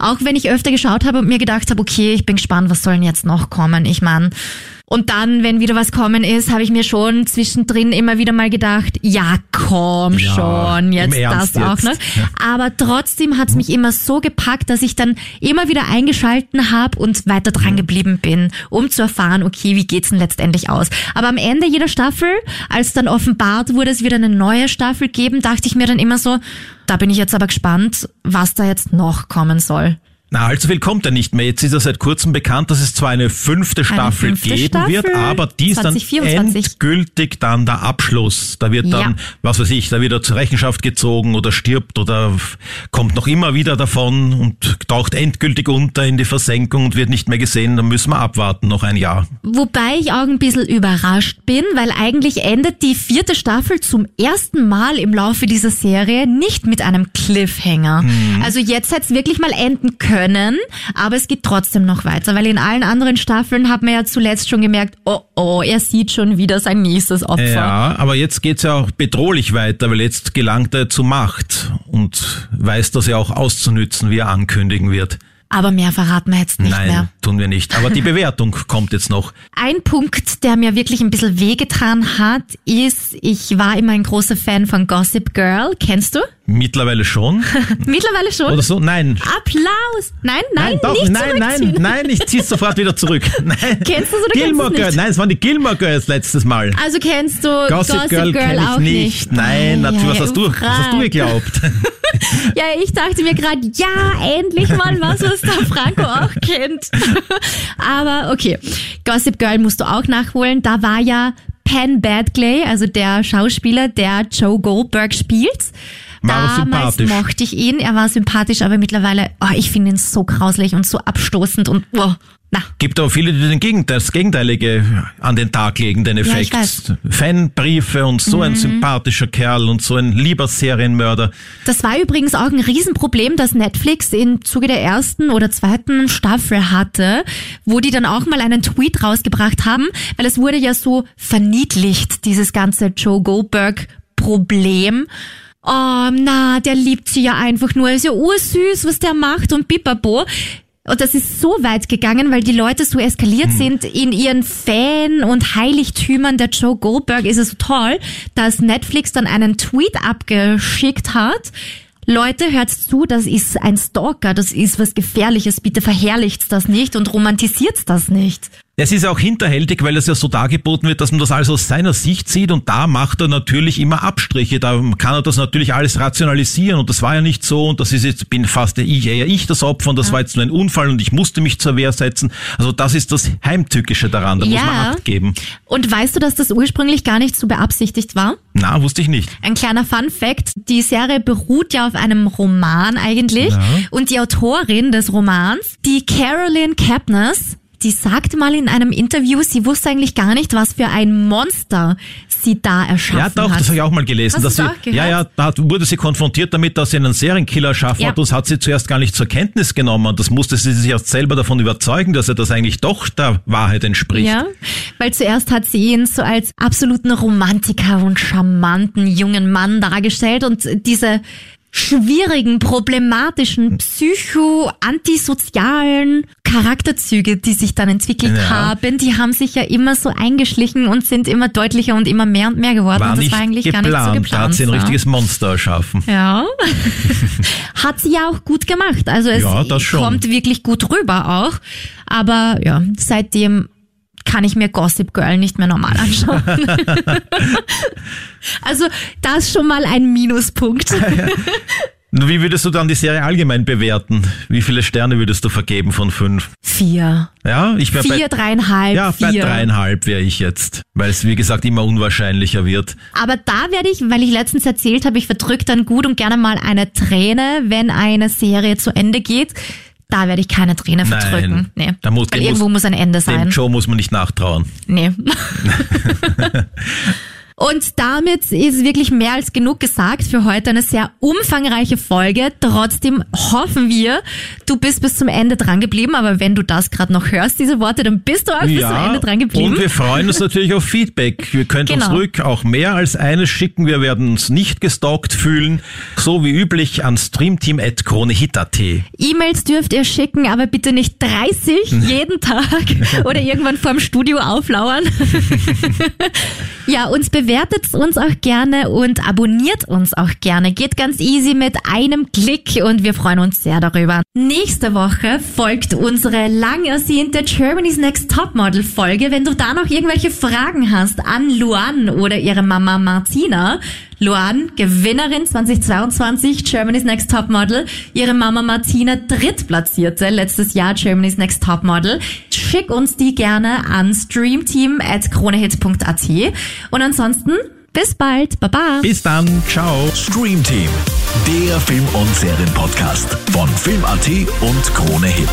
Speaker 2: Auch wenn ich öfter geschaut habe und mir gedacht habe, okay, ich bin gespannt, was soll denn jetzt noch kommen? Ich meine, und dann, wenn wieder was kommen ist, habe ich mir schon zwischendrin immer wieder mal gedacht, ja komm
Speaker 3: Ja,
Speaker 2: schon, jetzt das auch
Speaker 3: jetzt.
Speaker 2: noch. Aber trotzdem hat es mich immer so gepackt, dass ich dann immer wieder eingeschalten habe und weiter dran geblieben bin, um zu erfahren, okay, wie geht's denn letztendlich aus. Aber am Ende jeder Staffel, als dann offenbart wurde, es wird eine neue Staffel geben, dachte ich mir dann immer so, da bin ich jetzt aber gespannt, was da jetzt noch kommen soll.
Speaker 3: Na, allzu viel kommt ja nicht mehr. Jetzt ist ja seit kurzem bekannt, dass es zwar eine fünfte Staffel
Speaker 2: fünfte
Speaker 3: geben
Speaker 2: Staffel,
Speaker 3: wird, aber die ist dann
Speaker 2: 2024.
Speaker 3: endgültig dann der Abschluss. Da wird dann,
Speaker 2: Ja.
Speaker 3: was weiß ich, da wird er zur Rechenschaft gezogen oder stirbt oder kommt noch immer wieder davon und taucht endgültig unter in die Versenkung und wird nicht mehr gesehen. Dann müssen wir abwarten, noch ein Jahr.
Speaker 2: Wobei ich auch ein bisschen überrascht bin, weil eigentlich endet die vierte Staffel zum ersten Mal im Laufe dieser Serie nicht mit einem Cliffhanger.
Speaker 3: Mhm.
Speaker 2: Also jetzt hätte es wirklich mal enden können, aber es geht trotzdem noch weiter, weil in allen anderen Staffeln hat man ja zuletzt schon gemerkt, oh oh, er sieht schon wieder sein nächstes Opfer.
Speaker 3: Ja, aber jetzt geht's ja auch bedrohlich weiter, weil jetzt gelangt er zu Macht und weiß das ja auch auszunützen, wie er ankündigen wird.
Speaker 2: Aber mehr verraten wir jetzt nicht
Speaker 3: Nein,
Speaker 2: mehr.
Speaker 3: Tun wir nicht. Aber die Bewertung kommt jetzt noch.
Speaker 2: Ein Punkt, der mir wirklich ein bisschen wehgetan hat, ist, ich war immer ein großer Fan von Gossip Girl. Kennst du?
Speaker 3: Mittlerweile schon.
Speaker 2: Mittlerweile schon?
Speaker 3: Oder so? Nein.
Speaker 2: Applaus! Nein, nein,
Speaker 3: doch,
Speaker 2: nicht
Speaker 3: nein, nein, nein, ich zieh's sofort wieder zurück. Nein.
Speaker 2: Kennst du es oder kennst
Speaker 3: Gilmore Girls,
Speaker 2: nicht?
Speaker 3: nein, es waren die Gilmore Girls letztes Mal.
Speaker 2: Also kennst du
Speaker 3: Gossip, Girl, kenn ich
Speaker 2: auch
Speaker 3: nicht. Nein,
Speaker 2: Ei,
Speaker 3: natürlich, was hast du, was hast du geglaubt?
Speaker 2: Ja, ich dachte mir gerade, ja, endlich mal was, was der Franco auch kennt. Aber okay, Gossip Girl musst du auch nachholen. Da war ja Penn Badgley, also der Schauspieler, der Joe Goldberg spielt.
Speaker 3: War
Speaker 2: Damals mochte ich ihn, er war sympathisch, aber mittlerweile, oh, ich finde ihn so grauslich und so abstoßend und oh, na.
Speaker 3: Gibt aber viele, die den Gegenteil, das Gegenteilige an den Tag legen, den Effekt.
Speaker 2: Mhm.
Speaker 3: Fanbriefe und so ein sympathischer Kerl und so ein lieber Serienmörder.
Speaker 2: Das war übrigens auch ein Riesenproblem, das Netflix im Zuge der ersten oder zweiten Staffel hatte, wo die dann auch mal einen Tweet rausgebracht haben, weil es wurde ja so verniedlicht, dieses ganze Joe Goldberg Problem. Oh, na, der liebt sie ja einfach nur. Ist ja ursüß, was der macht und pipapo. Und das ist so weit gegangen, weil die Leute so eskaliert sind in ihren Fan- und Heiligtümern. Der Joe Goldberg ist es so toll, dass Netflix dann einen Tweet abgeschickt hat. Leute, hört zu, das ist ein Stalker, das ist was Gefährliches, bitte verherrlicht das nicht und romantisiert das nicht.
Speaker 3: Es ist auch hinterhältig, weil es ja so dargeboten wird, dass man das alles aus seiner Sicht sieht und da macht er natürlich immer Abstriche. Da kann er das natürlich alles rationalisieren und das war ja nicht so und das ist jetzt, bin fast ich, eher ich das Opfer und das war jetzt nur ein Unfall und ich musste mich zur Wehr setzen. Also das ist das Heimtückische daran, da muss
Speaker 2: Ja.
Speaker 3: man Acht geben.
Speaker 2: Und weißt du, dass das ursprünglich gar nicht so beabsichtigt war?
Speaker 3: Na, wusste ich nicht.
Speaker 2: Ein kleiner Fun Fact, die Serie beruht ja auf einem Roman eigentlich
Speaker 3: Ja.
Speaker 2: und die Autorin des Romans, die Carolyn Kepnes, die sagte mal in einem Interview, sie wusste eigentlich gar nicht, was für ein Monster sie da erschaffen
Speaker 3: Ja, doch,
Speaker 2: hat.
Speaker 3: das habe ich auch mal gelesen.
Speaker 2: Hast
Speaker 3: dass sie,
Speaker 2: auch gehört?
Speaker 3: ja, ja, da hat- wurde sie konfrontiert damit, dass sie einen Serienkiller erschaffen
Speaker 2: Ja.
Speaker 3: hat. Das hat sie zuerst gar nicht zur Kenntnis genommen. Und das musste sie sich erst selber davon überzeugen, dass er das eigentlich doch der Wahrheit entspricht.
Speaker 2: Ja, weil zuerst hat sie ihn so als absoluten Romantiker und charmanten jungen Mann dargestellt und diese schwierigen, problematischen, psycho-antisozialen Charakterzüge, die sich dann entwickelt
Speaker 3: Ja.
Speaker 2: haben, die haben sich ja immer so eingeschlichen und sind immer deutlicher und immer mehr und mehr geworden.
Speaker 3: War
Speaker 2: und das
Speaker 3: nicht
Speaker 2: war eigentlich
Speaker 3: geplant.
Speaker 2: gar nicht so
Speaker 3: Da
Speaker 2: geplant.
Speaker 3: hat sie ein richtiges Monster erschaffen.
Speaker 2: Ja. Hat sie ja auch gut gemacht. Also es
Speaker 3: Ja,
Speaker 2: kommt wirklich gut rüber auch. Aber ja, seitdem kann ich mir Gossip Girl nicht mehr normal anschauen. also das schon mal ein Minuspunkt.
Speaker 3: Nun, Wie würdest du dann die Serie allgemein bewerten? Wie viele Sterne würdest du vergeben von fünf?
Speaker 2: Vier.
Speaker 3: Ja, ich wäre
Speaker 2: Vier,
Speaker 3: bei,
Speaker 2: dreieinhalb,
Speaker 3: ja, bei
Speaker 2: vier.
Speaker 3: dreieinhalb wäre ich jetzt, weil es wie gesagt immer unwahrscheinlicher wird.
Speaker 2: Aber da werde ich, weil ich letztens erzählt habe, ich verdrück dann gut und gerne mal eine Träne, wenn eine Serie zu Ende geht. Da werde ich keine Träne
Speaker 3: Nein.
Speaker 2: verdrücken. Nee.
Speaker 3: Da muss-
Speaker 2: weil
Speaker 3: dem
Speaker 2: irgendwo
Speaker 3: muss-
Speaker 2: muss ein Ende
Speaker 3: Dem
Speaker 2: sein.
Speaker 3: Joe muss man nicht nachtrauen.
Speaker 2: Nee. Und damit ist wirklich mehr als genug gesagt für heute. Eine sehr umfangreiche Folge. Trotzdem hoffen wir, du bist bis zum Ende dran geblieben. Aber wenn du das gerade noch hörst, diese Worte, dann bist du auch bis zum Ende dran geblieben.
Speaker 3: und wir freuen uns natürlich auf Feedback. Wir könnt uns
Speaker 2: Genau.
Speaker 3: ruhig auch mehr als eines schicken. Wir werden uns nicht gestalkt fühlen. So wie üblich an streamteam.kronehit.at.
Speaker 2: E-Mails dürft ihr schicken, aber bitte nicht 30 jeden Tag oder irgendwann vorm Studio auflauern. ja, uns bewertet uns auch gerne und abonniert uns auch gerne. Geht ganz easy mit einem Klick und wir freuen uns sehr darüber. Nächste Woche folgt unsere lang ersehnte Germany's Next Topmodel Folge. Wenn du da noch irgendwelche Fragen hast an Luan oder ihre Mama Martina, Luan, Gewinnerin 2022 Germany's Next Topmodel. Ihre Mama Martina drittplatzierte letztes Jahr Germany's Next Topmodel. Schick uns die gerne an streamteam.kronehit.at. Und ansonsten, bis bald. Baba.
Speaker 3: Bis dann. Ciao.
Speaker 1: Stream Team, der Film- und Serienpodcast von Film.at und Krone Hit.